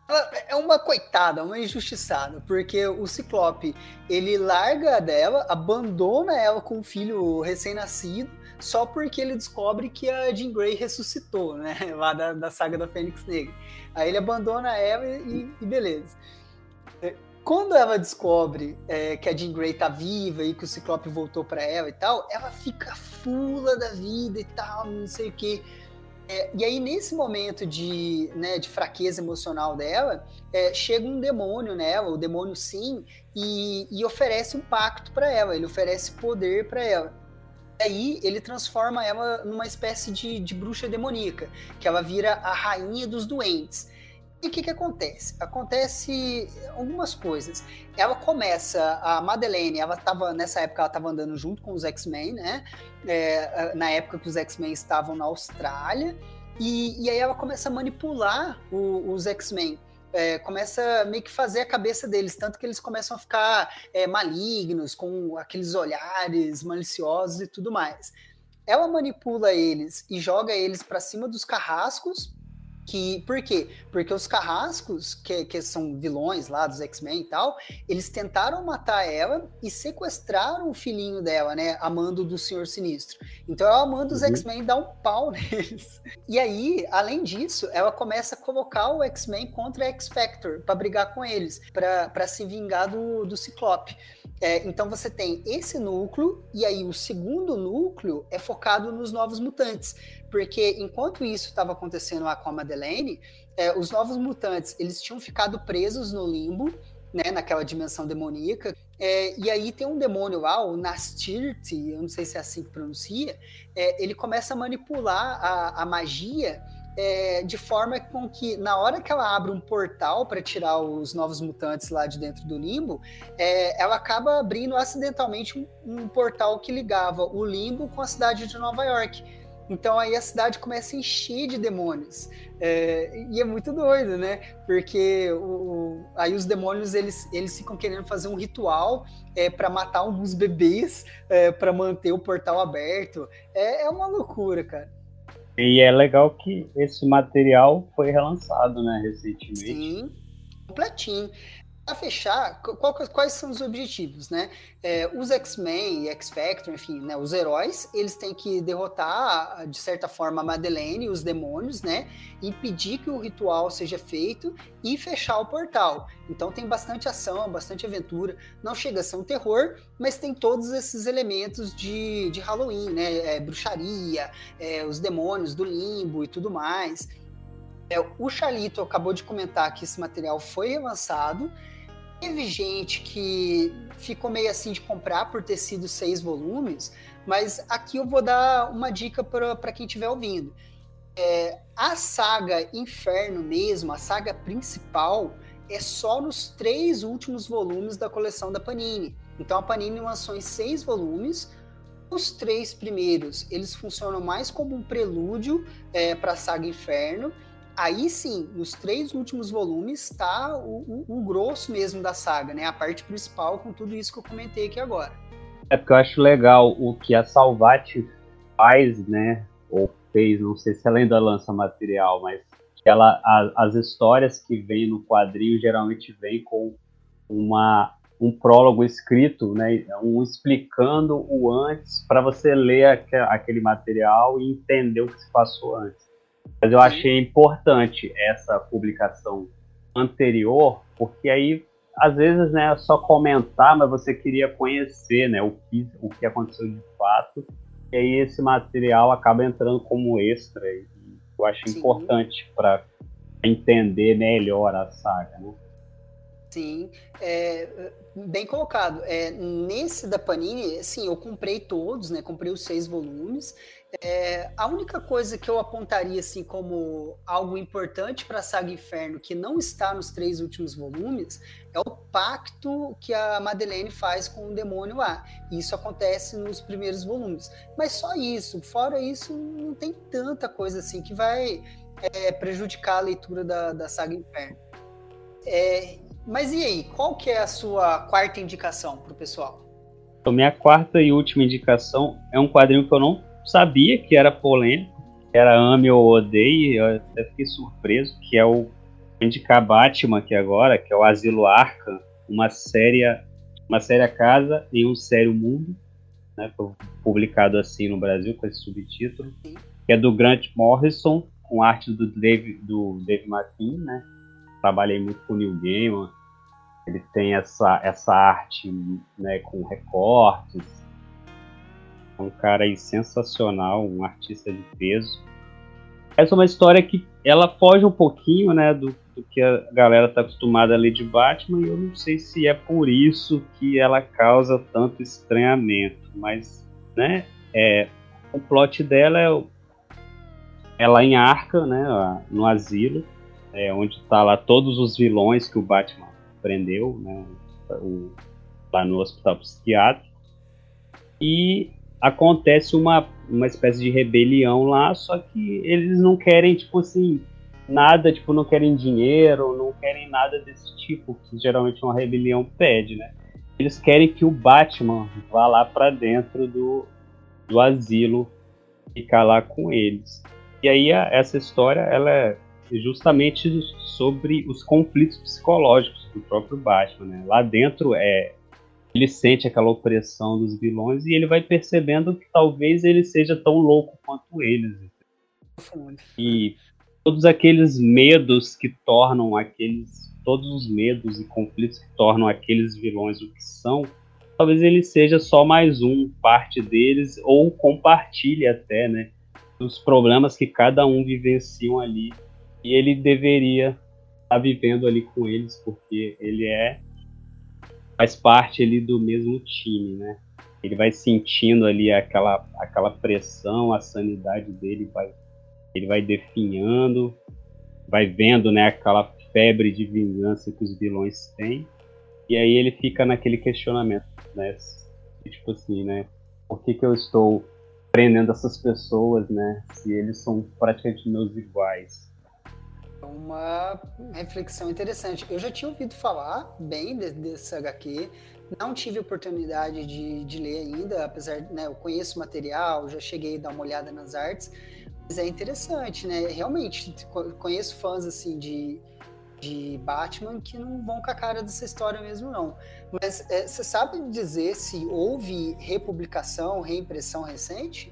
ela, é uma coitada, uma injustiçada, porque o Ciclope ele larga dela, abandona ela com um filho recém-nascido só porque ele descobre que a Jean Grey ressuscitou, né? *laughs* Lá da, da saga da Fênix Negra. Aí ele abandona ela e, e beleza. É, quando ela descobre é, que a Jean Grey tá viva e que o Ciclope voltou para ela e tal, ela fica fula da vida e tal, não sei o que. É, e aí, nesse momento de, né, de fraqueza emocional dela, é, chega um demônio nela, o demônio sim, e, e oferece um pacto para ela, ele oferece poder para ela aí ele transforma ela numa espécie de, de bruxa demoníaca, que ela vira a rainha dos doentes. E o que, que acontece? Acontece algumas coisas. Ela começa, a Madeleine, ela estava nessa época ela estava andando junto com os X-Men, né? É, na época que os X-Men estavam na Austrália, e, e, aí ela começa a manipular o, os X-Men é, começa meio que fazer a cabeça deles, tanto que eles começam a ficar é, malignos, com aqueles olhares maliciosos e tudo mais. Ela manipula eles e joga eles para cima dos carrascos que, por quê? Porque os carrascos, que, que são vilões lá dos X-Men e tal, eles tentaram matar ela e sequestraram o filhinho dela, né? Amando do Senhor Sinistro. Então ela manda os uhum. X-Men dar um pau *laughs* neles. E aí, além disso, ela começa a colocar o X-Men contra a X-Factor para brigar com eles, para se vingar do, do Ciclope. É, então você tem esse núcleo, e aí o segundo núcleo é focado nos novos mutantes. Porque enquanto isso estava acontecendo lá com a Madeleine, é, os novos mutantes eles tinham ficado presos no limbo, né, naquela dimensão demoníaca. É, e aí tem um demônio lá, o Nastirti, eu não sei se é assim que pronuncia, é, ele começa a manipular a, a magia é, de forma com que, na hora que ela abre um portal para tirar os novos mutantes lá de dentro do limbo, é, ela acaba abrindo acidentalmente um, um, portal que ligava o limbo com a cidade de Nova York. Então aí a cidade começa a encher de demônios. É, e é muito doido, né? Porque o, o, aí os demônios eles, eles ficam querendo fazer um ritual é, para matar alguns bebês é, para manter o portal aberto. É, é uma loucura, cara. E é legal que esse material foi relançado, né, recentemente. Sim, completinho para fechar, qual, quais são os objetivos, né? É, os X-Men e X-Factor, enfim, né, os heróis, eles têm que derrotar, de certa forma, a Madeleine e os demônios, né? Impedir que o ritual seja feito e fechar o portal. Então tem bastante ação, bastante aventura. Não chega a ser um terror, mas tem todos esses elementos de, de Halloween, né? É, bruxaria, é, os demônios do limbo e tudo mais. É, o Chalito acabou de comentar que esse material foi relançado Teve gente que ficou meio assim de comprar por ter sido seis volumes, mas aqui eu vou dar uma dica para quem estiver ouvindo. É, a saga Inferno mesmo, a saga principal, é só nos três últimos volumes da coleção da Panini. Então a Panini lançou em seis volumes. Os três primeiros, eles funcionam mais como um prelúdio é, para a saga Inferno aí sim, nos três últimos volumes está o, o, o, grosso mesmo da saga, né? A parte principal com tudo isso que eu comentei aqui agora. É porque eu acho legal o que a Salvati faz, né? Ou fez, não sei se ela ainda lança material, mas ela, a, as histórias que vêm no quadrinho geralmente vêm com uma, um prólogo escrito, né, um explicando o antes para você ler aqu aquele material e entender o que se passou antes. Mas eu achei importante essa publicação anterior, porque aí às vezes né, é só comentar, mas você queria conhecer né, o, que, o que aconteceu de fato, e aí esse material acaba entrando como extra, e eu acho Sim. importante para entender melhor a saga. Né? Sim, é, bem colocado. É, nesse da Panini, sim, eu comprei todos, né? Comprei os seis volumes. É, a única coisa que eu apontaria assim como algo importante para a saga Inferno que não está nos três últimos volumes é o pacto que a Madeleine faz com o demônio lá. Isso acontece nos primeiros volumes. Mas só isso. Fora isso, não tem tanta coisa assim que vai é, prejudicar a leitura da, da saga Inferno. É, mas e aí, qual que é a sua quarta indicação para o pessoal? Então, minha quarta e última indicação é um quadrinho que eu não sabia que era polêmico, era ame ou odeie, eu até fiquei surpreso, que é o indicar Batman aqui agora, que é o Asilo Arkham, uma série, uma série casa em um sério mundo, né, publicado assim no Brasil com esse subtítulo, que é do Grant Morrison, com arte do Dave, do Dave McKean, né? Trabalhei muito com o Neil Gaiman, ele tem essa, essa arte né, com recortes. É um cara aí sensacional, um artista de peso. Essa é uma história que ela foge um pouquinho né, do, do que a galera está acostumada a ler de Batman, e eu não sei se é por isso que ela causa tanto estranhamento. Mas né, é, o plot dela é ela em Arca, né, no asilo, é, onde está lá todos os vilões que o Batman prendeu, né, o, lá no hospital psiquiátrico. E acontece uma, uma espécie de rebelião lá, só que eles não querem, tipo assim, nada, tipo, não querem dinheiro, não querem nada desse tipo, que geralmente uma rebelião pede, né? Eles querem que o Batman vá lá para dentro do, do asilo, ficar lá com eles. E aí a, essa história, ela é justamente sobre os conflitos psicológicos do próprio Batman. Né? Lá dentro é ele sente aquela opressão dos vilões e ele vai percebendo que talvez ele seja tão louco quanto eles. E todos aqueles medos que tornam aqueles todos os medos e conflitos que tornam aqueles vilões o que são, talvez ele seja só mais um parte deles ou compartilhe até, né, dos problemas que cada um vivenciam ali e ele deveria estar tá vivendo ali com eles, porque ele é faz parte ali do mesmo time, né? Ele vai sentindo ali aquela, aquela pressão, a sanidade dele vai ele vai definhando, vai vendo, né, aquela febre de vingança que os vilões têm. E aí ele fica naquele questionamento, né? Tipo assim, né? Por que, que eu estou prendendo essas pessoas, né? Se eles são praticamente meus iguais uma reflexão interessante. Eu já tinha ouvido falar bem de, desse HQ, não tive oportunidade de, de ler ainda, apesar, né, eu conheço o material, já cheguei a dar uma olhada nas artes, mas é interessante, né? Realmente, conheço fãs, assim, de, de Batman que não vão com a cara dessa história mesmo, não. Mas é, você sabe dizer se houve republicação, reimpressão recente?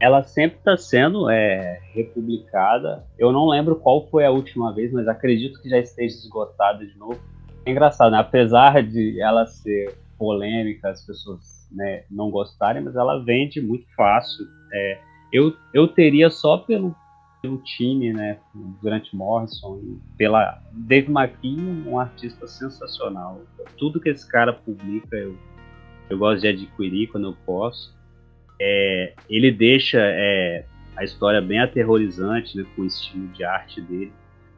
Ela sempre está sendo é, republicada. Eu não lembro qual foi a última vez, mas acredito que já esteja esgotada de novo. É engraçado, né? apesar de ela ser polêmica, as pessoas né, não gostarem, mas ela vende muito fácil. É, eu, eu teria só pelo, pelo time, né, Grant Morrison pela Dave McKean, um artista sensacional. Tudo que esse cara publica eu, eu gosto de adquirir quando eu posso é, ele deixa é, a história bem aterrorizante, né, com o estilo de arte dele.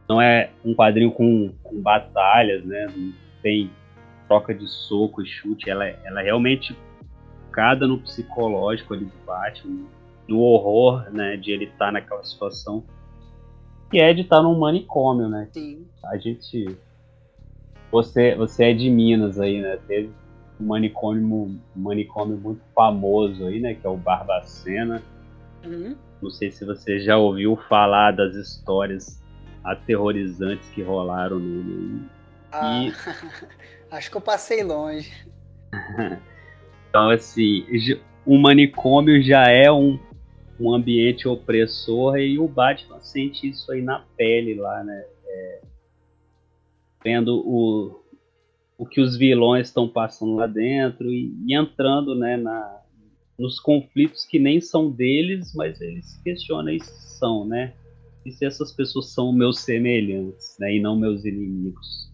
Não é um quadrinho com, com batalhas, né, não tem troca de soco e chute, ela, ela é realmente focada no psicológico ali do Batman, no horror, né, de ele estar tá naquela situação, que é de estar tá num manicômio, né? Sim. A gente... Você, você é de Minas aí, né? Teve um manicômio, manicômio muito famoso aí, né? Que é o Barbacena. Uhum. Não sei se você já ouviu falar das histórias aterrorizantes que rolaram nele. Ah, e... *laughs* acho que eu passei longe. *laughs* então, assim, o manicômio já é um, um ambiente opressor e o Batman sente isso aí na pele lá, né? É, vendo o, o que os vilões estão passando lá dentro e, e, entrando né, na, nos conflitos que nem são deles, mas eles questionam e são, né? E se essas pessoas são meus semelhantes, né, e não meus inimigos.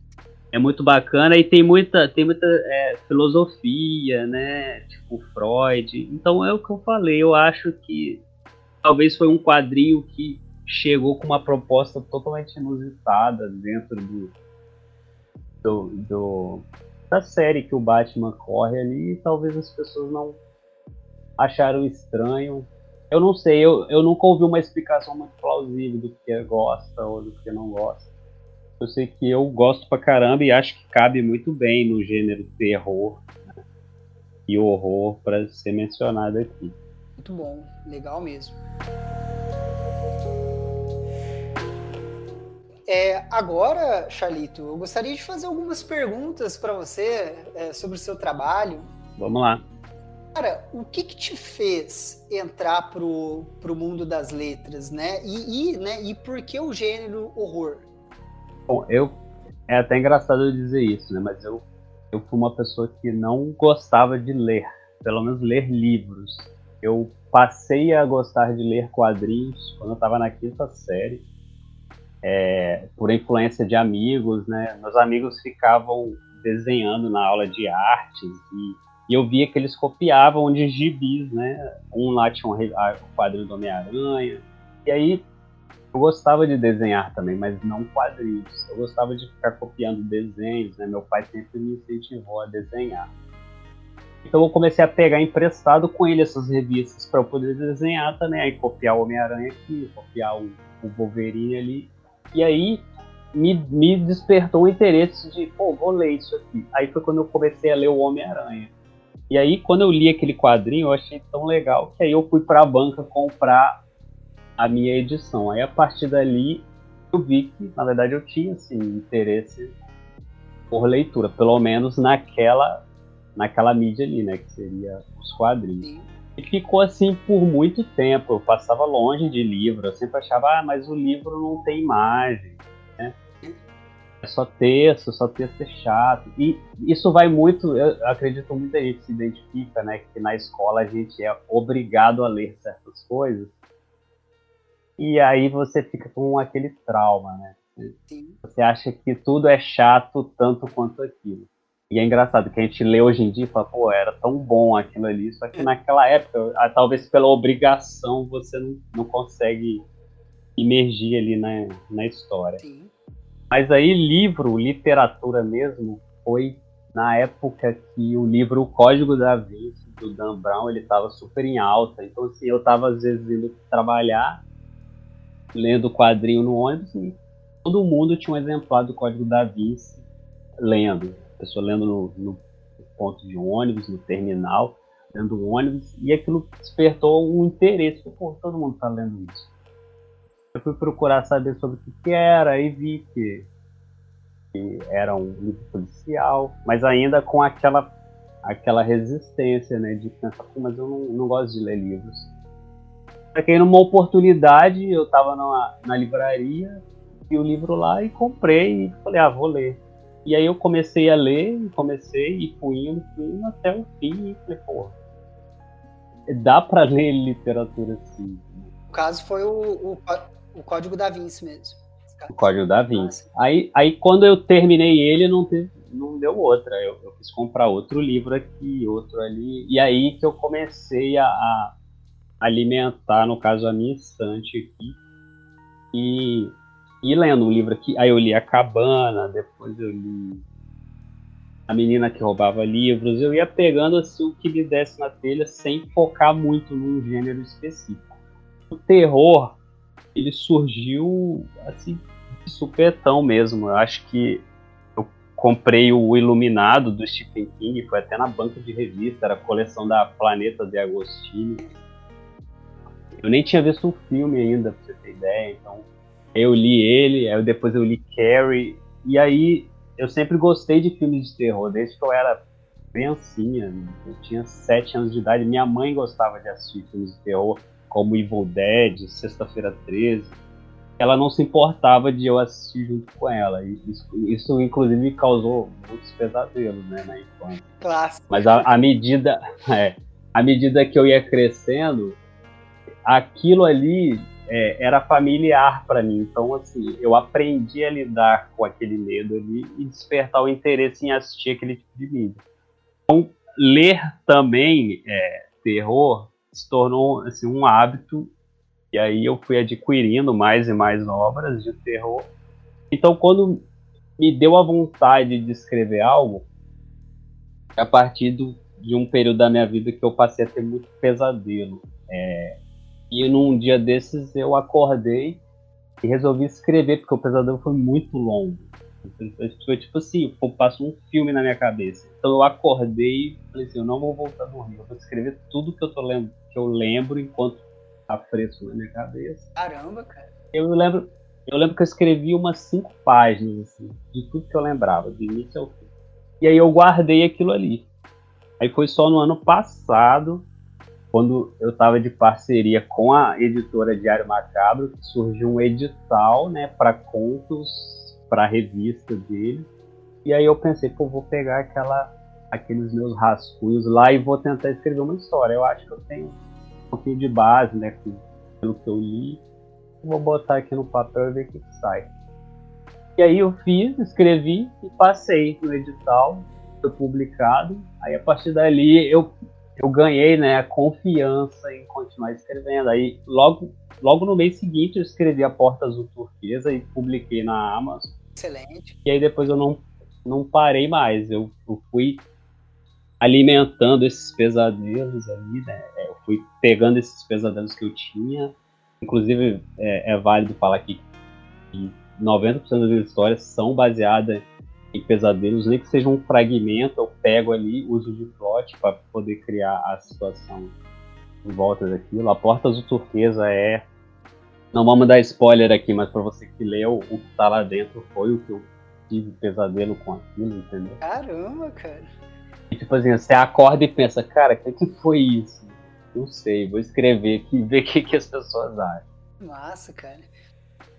É muito bacana e tem muita, tem muita é, filosofia, né? Tipo Freud. Então é o que eu falei. Eu acho que talvez foi um quadrinho que chegou com uma proposta totalmente inusitada dentro do, do, do, da série que o Batman corre ali talvez as pessoas não acharam estranho. Eu não sei, eu, eu nunca ouvi uma explicação muito plausível do que gosta ou do que não gosta. Eu sei que eu gosto pra caramba e acho que cabe muito bem no gênero terror né? e horror para ser mencionado aqui. Muito bom, legal mesmo. É, agora, Charlito, eu gostaria de fazer algumas perguntas para você é, sobre o seu trabalho. Vamos lá. Cara, o que, que te fez entrar pro, pro mundo das letras, né? E, e, né? e por que o gênero horror? Bom, eu. É até engraçado eu dizer isso, né? Mas eu, eu fui uma pessoa que não gostava de ler, pelo menos ler livros. Eu passei a gostar de ler quadrinhos quando eu estava na quinta série, é, por influência de amigos, né? Meus amigos ficavam desenhando na aula de artes e, e eu via que eles copiavam de gibis, né? Um lá tinha um, o quadro do Homem-Aranha. E aí eu gostava de desenhar também, mas não quadrinhos. Eu gostava de ficar copiando desenhos, né? Meu pai sempre me incentivou a desenhar. Então eu comecei a pegar emprestado com ele essas revistas para eu poder desenhar também, aí copiar o Homem-Aranha aqui, copiar o, o Wolverine ali. E aí me, me despertou o interesse de, pô, vou ler isso aqui. Aí foi quando eu comecei a ler o Homem-Aranha. E aí, quando eu li aquele quadrinho, eu achei tão legal que aí eu fui para a banca comprar a minha edição. Aí, a partir dali, eu vi que, na verdade, eu tinha assim, interesse por leitura, pelo menos naquela naquela mídia ali, né? Que seria os quadrinhos. Sim. E ficou assim por muito tempo. Eu passava longe de livro. Eu sempre achava, ah, mas o livro não tem imagem, né? É só texto, só texto é chato. E isso vai muito, eu acredito muita gente se identifica, né? Que na escola a gente é obrigado a ler certas coisas. E aí você fica com aquele trauma, né? Sim. Você acha que tudo é chato tanto quanto aquilo. E é engraçado que a gente lê hoje em dia e fala, pô, era tão bom aquilo ali, só que naquela época, talvez pela obrigação, você não, não consegue imergir ali na, na história. Sim. Mas aí, livro, literatura mesmo, foi na época que o livro O Código da Vinci, do Dan Brown, ele estava super em alta. Então, assim, eu estava às vezes indo trabalhar, lendo o quadrinho no ônibus e todo mundo tinha um exemplar do Código da Vinci lendo pessoa lendo no, no ponto de ônibus, no terminal, lendo um ônibus, e aquilo despertou um interesse. Pô, todo mundo está lendo isso. Eu fui procurar saber sobre o que era e vi que, que era um livro policial, mas ainda com aquela aquela resistência, né, de pensar, Pô, mas eu não, não gosto de ler livros. Fiquei numa oportunidade, eu estava na, na livraria, vi o livro lá e comprei e falei, ah, vou ler. E aí eu comecei a ler, comecei e fui indo, fui indo até o fim e falei, pô, dá para ler literatura assim. O caso foi o, o, o Código da Vinci mesmo. O Código da Vinci. Aí, aí quando eu terminei ele, não, teve, não deu outra. Eu, eu quis comprar outro livro aqui, outro ali. E aí que eu comecei a, a alimentar, no caso, a minha estante aqui. E e lendo um livro aqui, aí eu li A Cabana, depois eu li A Menina que Roubava Livros, eu ia pegando assim o que me desse na telha sem focar muito num gênero específico. O terror, ele surgiu assim, de supetão mesmo. Eu acho que eu comprei o Iluminado do Stephen King, foi até na banca de revista, era a coleção da Planeta de Agostini. Eu nem tinha visto o filme ainda, pra você ter ideia, então Eu li ele, aí depois eu li Carrie, e aí eu sempre gostei de filmes de terror, desde que eu era criancinha, eu tinha sete anos de idade, minha mãe gostava de assistir filmes de terror, como Evil Dead, Sexta-feira 13, ela não se importava de eu assistir junto com ela. Isso, isso inclusive, me causou muitos pesadelos, né, na infância. Clássico. Mas à medida, *laughs* é, à medida que eu ia crescendo, aquilo ali é, era familiar para mim. Então, assim, eu aprendi a lidar com aquele medo ali e despertar o interesse em assistir aquele tipo de mídia. Então, ler também é, terror se tornou assim, um hábito e aí eu fui adquirindo mais e mais obras de terror. Então, quando me deu a vontade de escrever algo, a partir do, de um período da minha vida que eu passei a ter muito pesadelo. É, e num dia desses eu acordei e resolvi escrever, porque o pesadelo foi muito longo. Foi tipo assim, passou um filme na minha cabeça. Então eu acordei e falei assim, eu não vou voltar a dormir, eu vou escrever tudo que eu, tô lem que eu lembro enquanto tá fresco na minha cabeça. Caramba, cara. Eu lembro, eu lembro que eu escrevi umas cinco páginas, assim, de tudo que eu lembrava, do início ao fim. E aí eu guardei aquilo ali. Aí foi só no ano passado, quando eu estava de parceria com a editora Diário Macabro, surgiu um edital, né, para contos, para revista dele. E aí eu pensei, pô, vou pegar aquela, aqueles meus rascunhos lá e vou tentar escrever uma história. Eu acho que eu tenho pouquinho de base, né, pelo que eu li. Vou botar aqui no papel e ver o que sai. E aí eu fiz, escrevi e passei no edital, foi publicado. Aí a partir dali eu, eu ganhei né, a confiança em continuar escrevendo. Aí logo, logo no mês seguinte eu escrevi a Porta Azul Turquesa e publiquei na Amazon. Excelente. E aí depois eu não, não parei mais. Eu, eu fui alimentando esses pesadelos ali, né? É, eu fui pegando esses pesadelos que eu tinha. Inclusive, é, é válido falar que, que 90% das histórias são baseadas em pesadelos, nem que seja um fragmento, eu pego ali, uso de plot para poder criar a situação em volta daquilo. A Porta Azul Turquesa é. Não vamos dar spoiler aqui, mas para você que leu, o que tá lá dentro foi o que eu tive pesadelo com aquilo, entendeu? Caramba, cara. E, tipo assim, você acorda e pensa, cara, o que, foi isso? Não sei, vou escrever aqui e ver o que, que as pessoas acham. Massa, cara.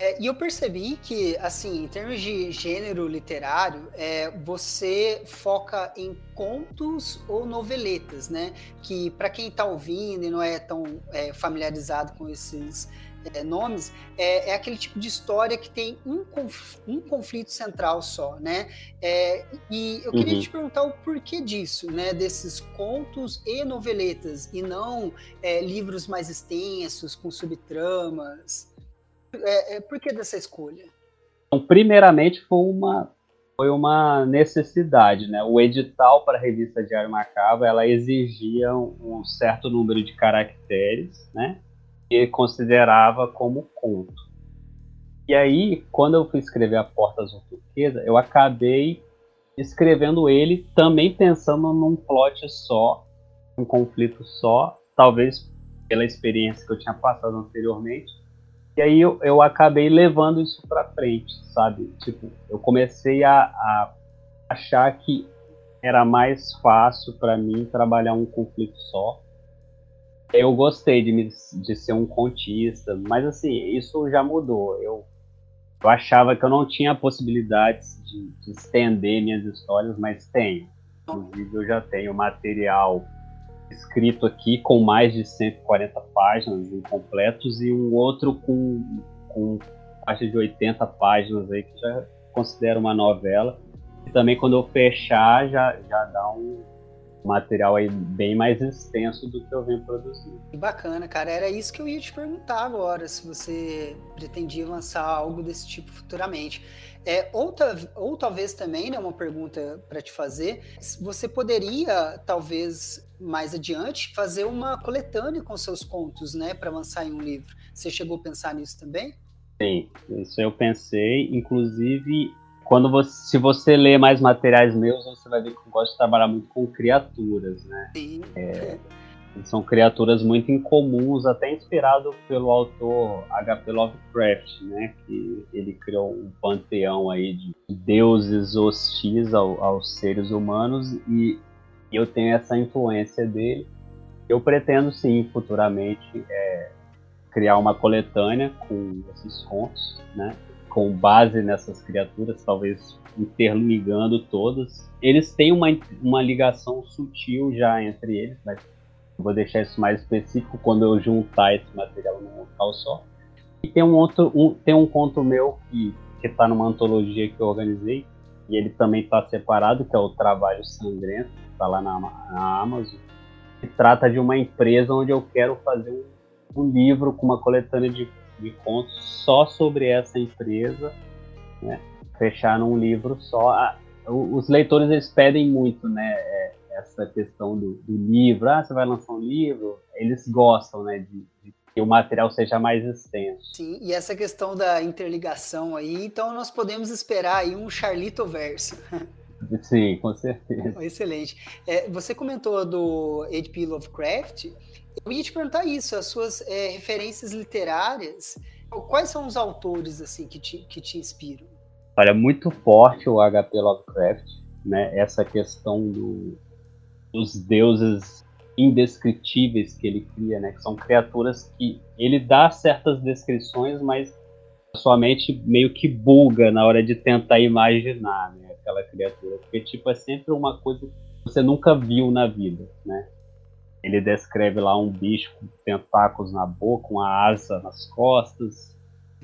É, e eu percebi que, assim, em termos de gênero literário, é, você foca em contos ou noveletas, né? Que para quem está ouvindo e não é tão é, familiarizado com esses é, nomes, é, é, aquele tipo de história que tem um, conf, um conflito central só, né? É, e eu queria uhum. te perguntar o porquê disso, né? Desses contos e noveletas, e não livros mais extensos, com subtramas. É, é, por que dessa escolha? Então, primeiramente, foi uma, foi uma necessidade, né? O edital para a revista Diário Macabro, ela exigia um, um certo número de caracteres, né? que considerava como conto. E aí, quando eu fui escrever A Porta Azul Turquesa, eu acabei escrevendo ele também pensando num plot só, um conflito só, talvez pela experiência que eu tinha passado anteriormente. E aí eu, eu acabei levando isso para frente, sabe? Tipo, eu comecei a, a achar que era mais fácil para mim trabalhar um conflito só eu gostei de, me, de ser um contista, mas assim, isso já mudou. Eu, eu achava que eu não tinha possibilidades de, de estender minhas histórias, mas tenho. Inclusive, eu já tenho material escrito aqui com mais de 140 páginas incompletos e um outro com, com faixa de 80 páginas aí que já considero uma novela. E também quando eu fechar já, já dá um, material aí bem mais extenso do que eu venho produzindo. Que bacana, cara. Era isso que eu ia te perguntar agora, se você pretendia lançar algo desse tipo futuramente. É, ou, ou talvez também, né, uma pergunta para te fazer, você poderia, talvez mais adiante, fazer uma coletânea com seus contos, né, para lançar em um livro. Você chegou a pensar nisso também? Sim, isso eu pensei. Inclusive, quando você, se você lê mais materiais meus, você vai ver que eu gosto de trabalhar muito com criaturas, né? Sim. É, São criaturas muito incomuns, até inspirado pelo autor H.P. Lovecraft, né? Que ele criou um panteão aí de deuses hostis ao, aos seres humanos e eu tenho essa influência dele. Eu pretendo sim, futuramente, é, criar uma coletânea com esses contos, né? Com base nessas criaturas, talvez interligando todas. Eles têm uma, uma ligação sutil já entre eles, mas vou deixar isso mais específico quando eu juntar esse material num local só. E tem um outro, um, tem um conto meu que que está numa antologia que eu organizei e ele também está separado, que é o Trabalho Sangrento, está lá na, na Amazon. Que trata de uma empresa onde eu quero fazer um, um livro com uma coletânea de, de contos só sobre essa empresa, né? fechar num livro só. Ah, os leitores eles pedem muito, né? É, essa questão do, do, livro, ah, você vai lançar um livro, eles gostam, né, de, de, que o material seja mais extenso. Sim, e essa questão da interligação aí, então nós podemos esperar aí um Charlito verso. *laughs* Sim, com certeza. Excelente. É, você comentou do H.P. Lovecraft, eu ia te perguntar isso, as suas é, referências literárias, quais são os autores assim que te, que te inspiram? Olha, muito forte o H.P. Lovecraft, né? Essa questão do, dos deuses indescritíveis que ele cria, né? Que são criaturas que ele dá certas descrições, mas sua mente meio que buga na hora de tentar imaginar, né? Aquela criatura, porque tipo é sempre uma coisa que você nunca viu na vida, né? Ele descreve lá um bicho com tentáculos na boca, uma asa nas costas,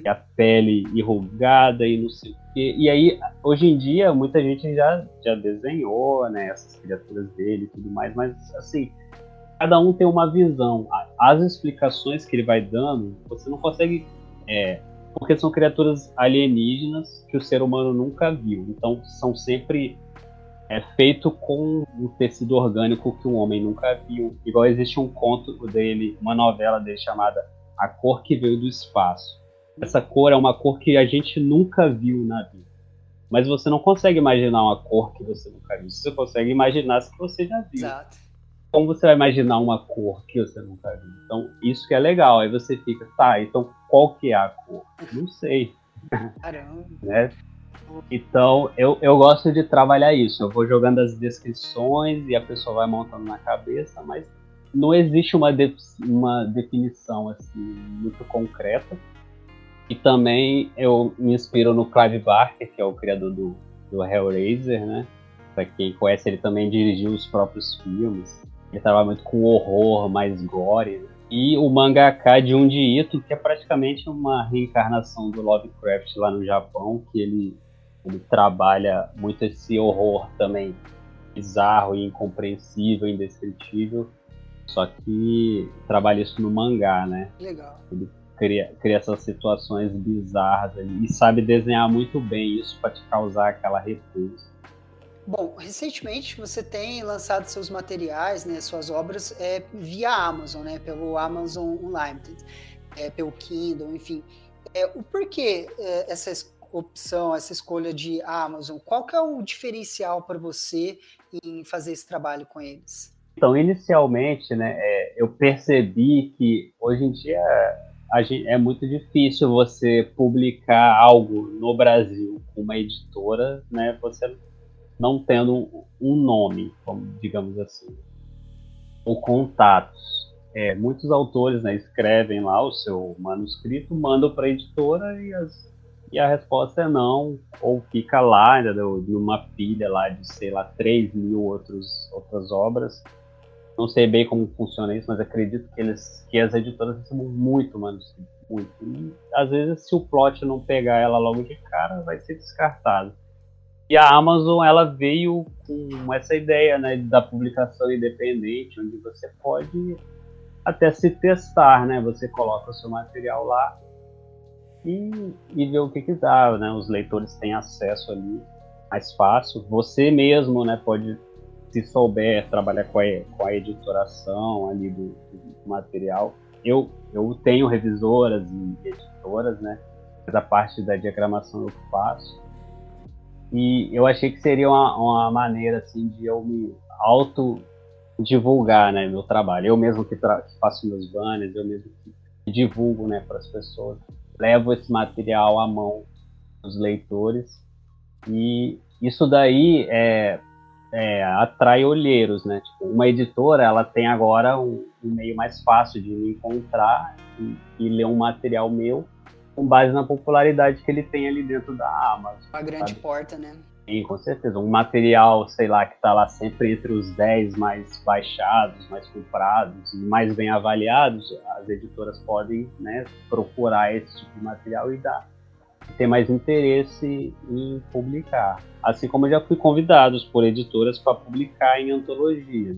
e a pele enrugada e não sei o quê. E aí, hoje em dia, muita gente já, já desenhou, né, essas criaturas dele e tudo mais, mas assim, cada um tem uma visão. As explicações que ele vai dando, você não consegue. É, porque são criaturas alienígenas que o ser humano nunca viu. Então, são sempre é feito com um tecido orgânico que o homem nunca viu. Igual existe um conto dele, uma novela dele chamada A Cor que Veio do Espaço essa cor é uma cor que a gente nunca viu na vida. Mas você não consegue imaginar uma cor que você nunca viu. Você consegue imaginar se você já viu. Exato. Como você vai imaginar uma cor que você nunca viu? Então, isso que é legal. Aí você fica, tá, então qual que é a cor? Não sei. Caramba. *laughs* né? Então, eu, eu gosto de trabalhar isso. Eu vou jogando as descrições e a pessoa vai montando na cabeça, mas não existe uma, de, uma definição assim muito concreta. E também eu me inspiro no Clive Barker, que é o criador do, do Hellraiser, né? Pra quem conhece, ele também dirigiu os próprios filmes. Ele trabalha muito com horror, mais gore. Né? E o mangaka de Ito, que é praticamente uma reencarnação do Lovecraft lá no Japão, que ele, ele trabalha muito esse horror também bizarro e incompreensível, indescritível. Só que trabalha isso no mangá, né? Legal. Ele cria, cria essas situações bizarras ali e sabe desenhar muito bem isso para te causar aquela repulsa. Bom, recentemente você tem lançado seus materiais, né, suas obras é, via Amazon, né, pelo Amazon Unlimited, é, pelo Kindle, enfim. É, o porquê é, essa opção, essa escolha de Amazon? Qual que é o diferencial para você em fazer esse trabalho com eles? Então, inicialmente, né, é, eu percebi que hoje em dia gente, é muito difícil você publicar algo no Brasil com uma editora, né? Você não tendo um nome, digamos assim, ou contatos. É, muitos autores né, escrevem lá o seu manuscrito, mandam para a editora e, as, e, a resposta é não, ou fica lá, entendeu? numa pilha lá de, sei lá, 3 mil outros, outras obras não sei bem como funciona isso, mas acredito que eles que as editoras recebem muito manuscrito, muito. E às vezes se o plot não pegar ela logo de cara, vai ser descartado. E a Amazon ela veio com essa ideia, né, da publicação independente, onde você pode até se testar, né? Você coloca o seu material lá e, e vê o que que dá, né? Os leitores têm acesso ali mais fácil. Você mesmo, né, pode se souber trabalhar com a, com a editoração ali do, do, material. Eu, eu tenho revisoras e editoras, né? Mas a parte da diagramação eu faço. E eu achei que seria uma, uma maneira assim de eu me auto divulgar, né, meu trabalho. Eu mesmo que, que faço meus banners, eu mesmo que divulgo, né, para as pessoas. Levo esse material à mão dos leitores e isso daí é, é, atrai olheiros, né? Tipo, uma editora, ela tem agora um, um meio mais fácil de me encontrar e, e, ler um material meu com base na popularidade que ele tem ali dentro da Amazon. Uma grande sabe? porta, né? Sim, com certeza. Um material, sei lá, que está lá sempre entre os 10 mais baixados, mais comprados, mais bem avaliados, as editoras podem né, procurar esse tipo de material e dar ter mais interesse em publicar. Assim como eu já fui convidados por editoras para publicar em antologias.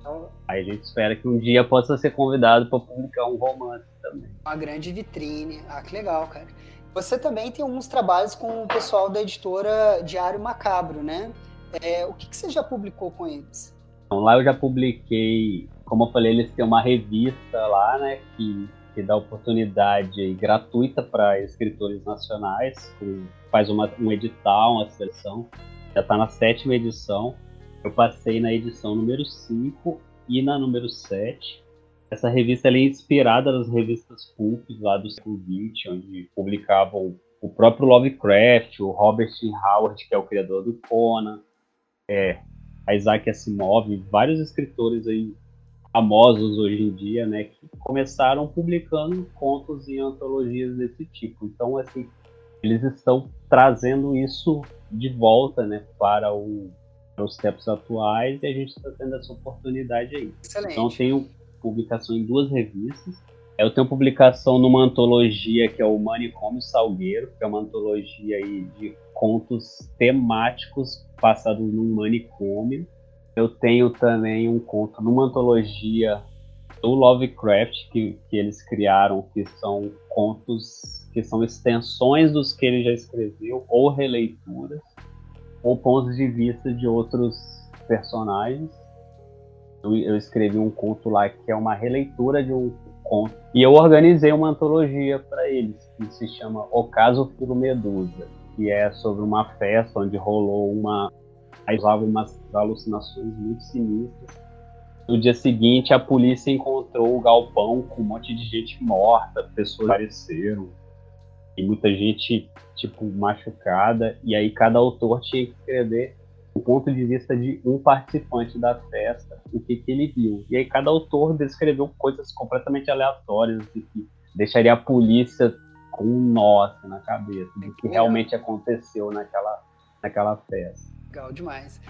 Então, Aí a gente espera que um dia possa ser convidado para publicar um romance também. Uma grande vitrine. Ah, que legal, cara. Você também tem alguns trabalhos com o pessoal da editora Diário Macabro, né? É, o que, que, você já publicou com eles? Então, lá eu já publiquei, como eu falei, eles têm uma revista lá, né? Que que dá oportunidade gratuita para escritores nacionais, faz uma, um edital, uma seleção, já está na sétima edição. Eu passei na edição número 5 e na número 7. Essa revista é inspirada nas revistas pulp lá do século XX, onde publicavam o próprio Lovecraft, o Robert Howard, que é o criador do Conan, é, Isaac Asimov, vários escritores aí famosos hoje em dia, né, que começaram publicando contos e antologias desse tipo. Então, assim, eles estão trazendo isso de volta, né, para, o, para os tempos atuais e a gente está tendo essa oportunidade aí. Excelente. Então, tenho publicação em duas revistas. Eu tenho publicação numa antologia que é o Manicômio Salgueiro, que é uma antologia aí de contos temáticos passados num manicômio eu tenho também um conto numa antologia do Lovecraft que, que eles criaram, que são contos que são extensões dos que ele já escreveu, ou releituras, ou pontos de vista de outros personagens. Eu, eu escrevi um conto lá que é uma releitura de um conto. E eu organizei uma antologia para eles, que se chama O Caso Filo Medusa, que é sobre uma festa onde rolou uma, Aí usava umas alucinações muito sinistras. No dia seguinte, a polícia encontrou o galpão com um monte de gente morta, pessoas apareceram, e muita gente, tipo, machucada. E aí cada autor tinha que escrever o ponto de vista de um participante da festa, o que, que ele viu. E aí cada autor descreveu coisas completamente aleatórias, assim, que deixaria a polícia com um nó assim, na cabeça do que realmente aconteceu naquela, naquela festa. Legal demais.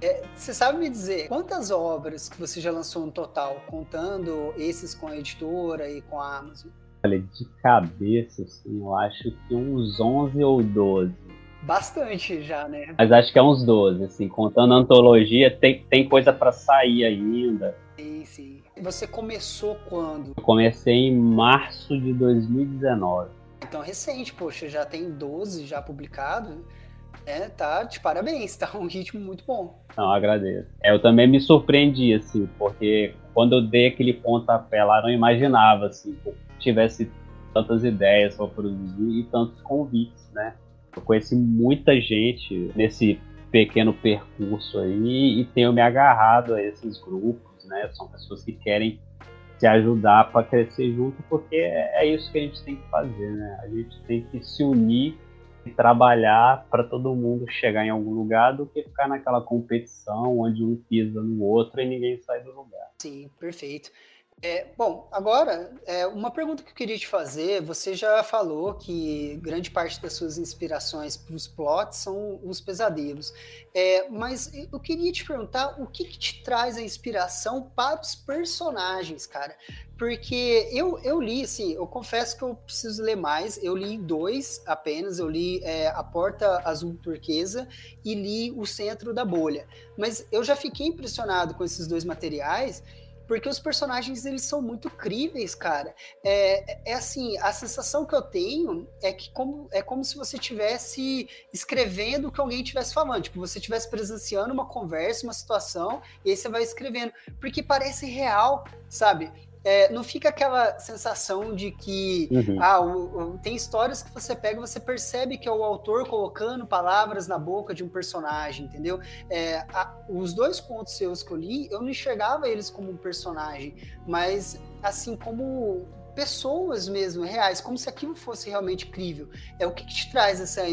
É, você sabe me dizer quantas obras que você já lançou no total, contando esses com a editora e com a Amazon? Olha, de cabeça, assim, eu acho que uns 11 ou 12. Bastante já, né? Mas acho que é uns 12, assim, contando a antologia, tem, tem coisa para sair ainda. Sim, sim. Você começou quando? Eu comecei em março de 2019. Então, recente, poxa, já tem 12 já publicado é, tá de parabéns, *laughs* tá um ritmo muito bom. Não, agradeço. É, eu também me surpreendi, assim, porque quando eu dei aquele pontapé lá, eu não imaginava, assim, que tivesse tantas ideias para produzir e tantos convites, né? Eu conheci muita gente nesse pequeno percurso aí e tenho me agarrado a esses grupos, né? São pessoas que querem se ajudar para crescer junto, porque é isso que a gente tem que fazer, né? A gente tem que se unir trabalhar para todo mundo chegar em algum lugar do que ficar naquela competição onde um pisa no outro e ninguém sai do lugar. Sim, perfeito. É, bom, agora, é, uma pergunta que eu queria te fazer, você já falou que grande parte das suas inspirações para os plots são os pesadelos, é, mas eu queria te perguntar o que, que, te traz a inspiração para os personagens, cara? Porque eu, eu li, assim, eu confesso que eu preciso ler mais, eu li dois apenas, eu li é, A Porta Azul Turquesa e li O Centro da Bolha, mas eu já fiquei impressionado com esses dois materiais, porque os personagens eles são muito críveis, cara. É, é assim, a sensação que eu tenho é que como, é como se você estivesse escrevendo o que alguém estivesse falando, tipo, você estivesse presenciando uma conversa, uma situação, e aí você vai escrevendo, porque parece real, sabe? É, não fica aquela sensação de que uhum. ah, o, o, tem histórias que você pega você percebe que é o autor colocando palavras na boca de um personagem, entendeu? É, a, os dois contos que eu escolhi, eu não enxergava eles como um personagem, mas assim como pessoas mesmo, reais, como se aquilo fosse realmente crível. É o que, que te traz essa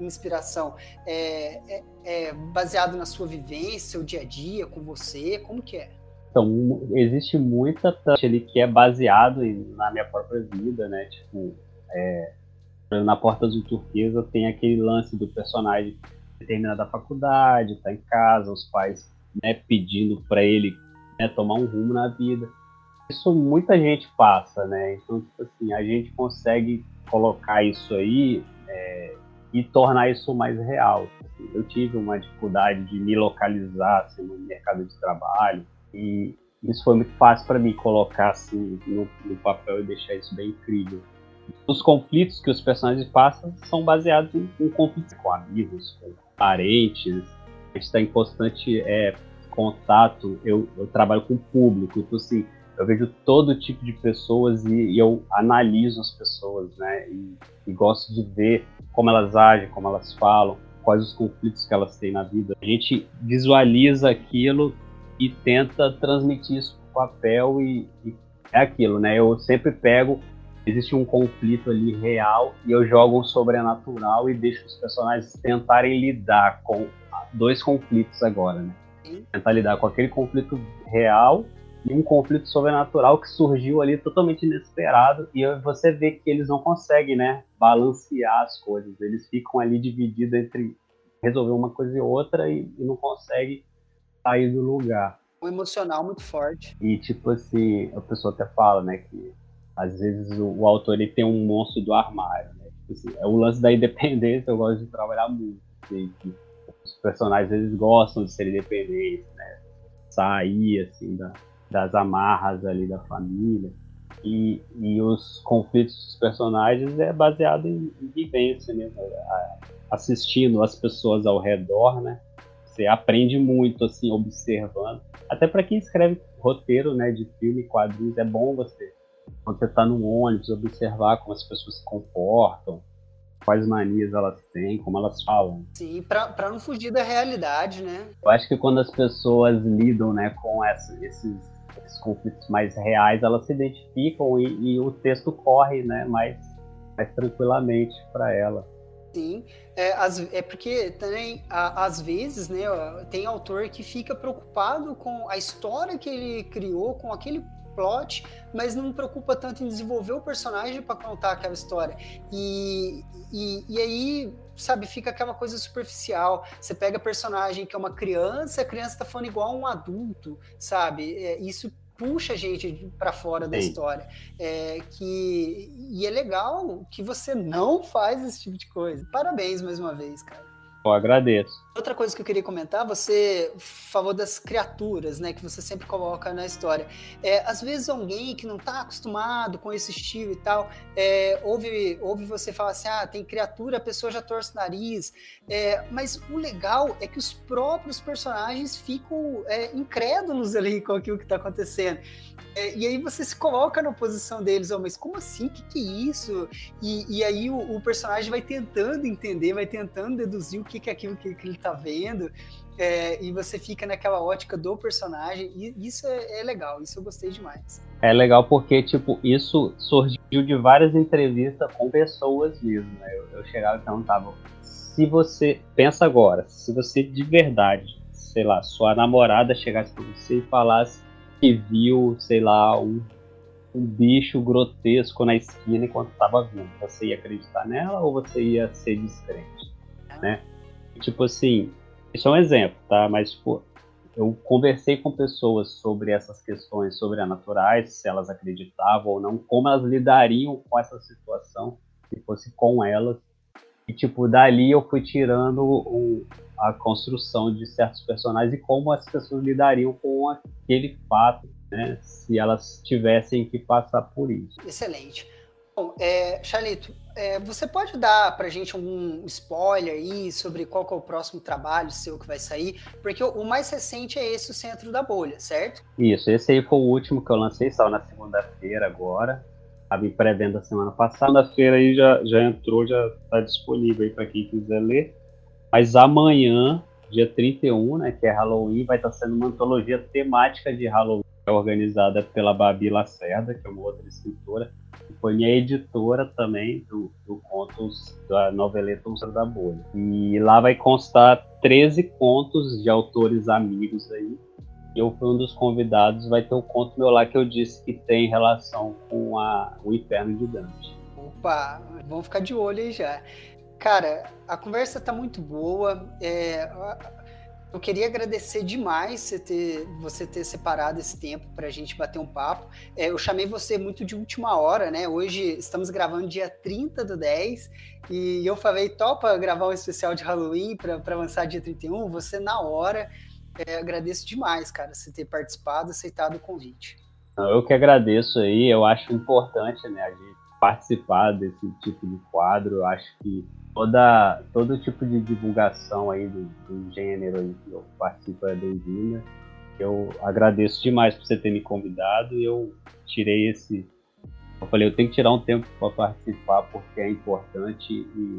inspiração? É, é, é, baseado na sua vivência, o dia a dia com você? Como que é? Então, existe muita touch ali que é baseado em, na minha própria vida, né? Tipo, é, na Porta Azul Turquesa tem aquele lance do personagem terminar da faculdade, tá em casa, os pais né, pedindo para ele né, tomar um rumo na vida. Isso muita gente passa, né? Então, tipo assim, a gente consegue colocar isso aí é, e tornar isso mais real. Eu tive uma dificuldade de me localizar assim, no mercado de trabalho, e isso foi muito fácil para mim colocar assim no, no, papel e deixar isso bem incrível. Os conflitos que os personagens passam são baseados em, em conflitos com amigos, com parentes. A gente está em constante é, contato. Eu, eu, trabalho com o público, então assim, eu vejo todo tipo de pessoas e, e eu analiso as pessoas, né? E, e gosto de ver como elas agem, como elas falam, quais os conflitos que elas têm na vida. A gente visualiza aquilo e tenta transmitir isso para o papel e, e, é aquilo, né? Eu sempre pego, existe um conflito ali real e eu jogo um sobrenatural e deixo os personagens tentarem lidar com dois conflitos agora, né? Tentar lidar com aquele conflito real e um conflito sobrenatural que surgiu ali totalmente inesperado e você vê que eles não conseguem, né, balancear as coisas. Eles ficam ali divididos entre resolver uma coisa e outra e, e não conseguem sair do lugar. Um emocional muito forte. E, tipo assim, a pessoa até fala, né, que às vezes o, o autor ele tem um monstro do armário, né? Tipo assim, é o lance da independência, eu gosto de trabalhar muito. Assim, que os personagens eles gostam de ser independentes, né? Sair, assim, da, das amarras ali da família. E, e os conflitos dos personagens é baseado em, em vivência mesmo, assistindo as pessoas ao redor, né? Você aprende muito, assim, observando. Até para quem escreve roteiro, né, de filme, quadrinhos, é bom você, quando você tá no ônibus, observar como as pessoas se comportam, quais manias elas têm, como elas falam. Sim, para não fugir da realidade, né? Eu acho que quando as pessoas lidam, né, com essa, esses, esses, conflitos mais reais, elas se identificam e, e o texto corre, né, mais, mais tranquilamente para ela. Sim, é, as, é porque também, a, às vezes, né, tem autor que fica preocupado com a história que ele criou, com aquele plot, mas não preocupa tanto em desenvolver o personagem para contar aquela história. E, e, e, aí, sabe, fica aquela coisa superficial. Você pega personagem que é uma criança, a criança tá falando igual a um adulto, sabe? É, isso puxa a gente para fora da Sim. história. É, que, e é legal que você não faz esse tipo de coisa. Parabéns mais uma vez, cara. Eu agradeço. Outra coisa que eu queria comentar, você falou das criaturas, né, que você sempre coloca na história. É, às vezes alguém que não está acostumado com esse estilo e tal, é, ouve, ouve você falar assim, ah, tem criatura, a pessoa já torce o nariz. É, mas o legal é que os próprios personagens ficam é, incrédulos ali com aquilo que está acontecendo. É, e aí você se coloca na posição deles, oh, mas como assim? O que, que é isso? E, e aí o, o, personagem vai tentando entender, vai tentando deduzir o que, que é aquilo que, que ele está vendo. É, e você fica naquela ótica do personagem, e isso é, é, legal, isso eu gostei demais. É legal porque, tipo, isso surgiu de várias entrevistas com pessoas mesmo, né? Eu, eu chegava e perguntava, se você, pensa agora, se você de verdade, sei lá, sua namorada chegasse pra você e falasse que viu, sei lá, um, um bicho grotesco na esquina enquanto estava vindo. Você ia acreditar nela ou você ia ser descrente, né? Tipo assim, isso é um exemplo, tá? Mas, tipo, eu conversei com pessoas sobre essas questões sobrenaturais, se elas acreditavam ou não, como elas lidariam com essa situação, se fosse com elas. E, tipo, dali eu fui tirando o, a construção de certos personagens e como as pessoas lidariam com aquele fato, né, se elas tivessem que passar por isso. Excelente. Bom, é, Charlito, é, você pode dar para a gente um spoiler aí sobre qual é o próximo trabalho seu que vai sair? Porque o, mais recente é esse, o Centro da Bolha, certo? Isso, esse aí foi o último que eu lancei, saiu na segunda-feira agora. Estava em pré-venda semana passada. Segunda-feira aí já, já entrou, já está disponível aí para quem quiser ler. Mas amanhã, dia 31, né, que é Halloween, vai estar tá sendo uma antologia temática de Halloween, organizada pela Babi Lacerda, que é uma outra escritora foi minha editora também do, do contos da noveleta Usura da Bolha. E lá vai constar 13 contos de autores amigos aí. Eu fui um dos convidados, vai ter um conto meu lá que eu disse que tem relação com a, o Inferno de Dante. Opa, vamos ficar de olho aí já. Cara, a conversa tá muito boa. É, eu queria agradecer demais você ter, você ter separado esse tempo para a gente bater um papo. É, eu chamei você muito de última hora, né? Hoje estamos gravando dia 30 do 10 e eu falei, topa gravar um especial de Halloween para lançar dia 31? Você na hora. É, agradeço demais, cara, você ter participado, aceitado o convite. Eu que agradeço aí, eu acho importante, né, a gente participar desse tipo de quadro, eu acho que toda, todo tipo de divulgação aí do, do gênero aí que eu participo é bem-vinda. Eu agradeço demais por você ter me convidado e eu tirei esse. Eu falei, eu tenho que tirar um tempo para participar porque é importante e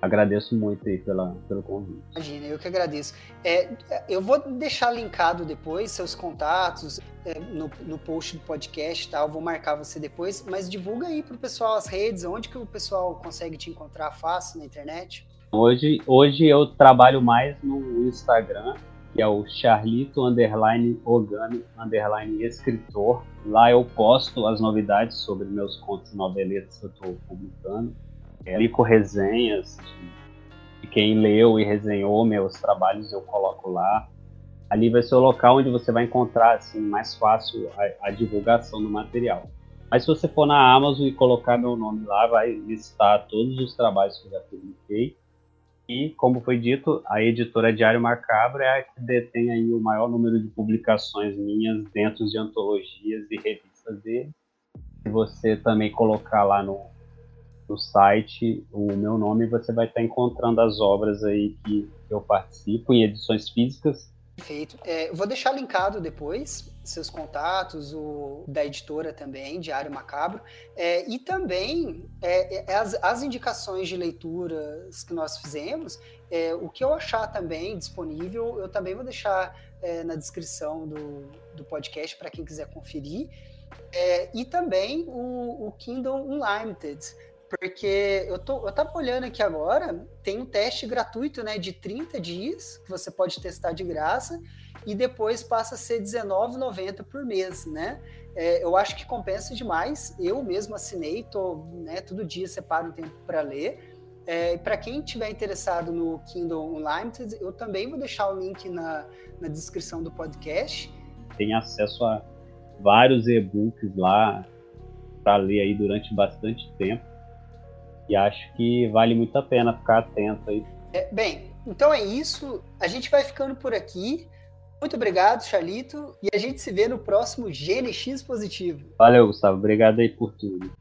agradeço muito aí pela, pelo convite. Imagina, eu que agradeço. É, eu vou deixar linkado depois seus contatos é, no, no post do podcast, tá? Eu vou marcar você depois, mas divulga aí pro pessoal as redes, onde que o pessoal consegue te encontrar fácil na internet? Hoje, hoje eu trabalho mais no Instagram, que é o Charlito underline Ogami underline escritor. Lá eu posto as novidades sobre meus contos e noveletas que eu estou publicando publico resenhas de quem leu e resenhou meus trabalhos, eu coloco lá. Ali vai ser o local onde você vai encontrar assim, mais fácil a, a divulgação do material. Mas se você for na Amazon e colocar meu nome lá, vai listar todos os trabalhos que eu já publiquei. E, como foi dito, a editora Diário Macabro é a que detém aí o maior número de publicações minhas dentro de antologias e revistas dele. Se você também colocar lá no, no site o meu nome você vai estar encontrando as obras aí que eu participo em edições físicas. Perfeito. É, vou deixar linkado depois seus contatos, o da editora também, Diário Macabro, é, e também é, é as, as, indicações de leituras que nós fizemos, é, o que eu achar também disponível, eu também vou deixar é, na descrição do, do podcast para quem quiser conferir. É, e também o, o Kindle Unlimited, porque eu, tô, eu tava olhando aqui agora, tem um teste gratuito, né, de 30 dias, que você pode testar de graça, e depois passa a ser R$19,90 por mês, né? É, eu acho que compensa demais. Eu mesmo assinei, tô, né, todo dia separo um tempo para ler. É, para quem tiver interessado no Kindle Unlimited, eu também vou deixar o link na, na descrição do podcast. Tem acesso a vários e-books lá para ler aí durante bastante tempo. E acho que vale muito a pena ficar atento aí. É, bem, então é isso. A gente vai ficando por aqui. Muito obrigado, Charlito. E a gente se vê no próximo GNX Positivo. Valeu, Gustavo. Obrigado aí por tudo.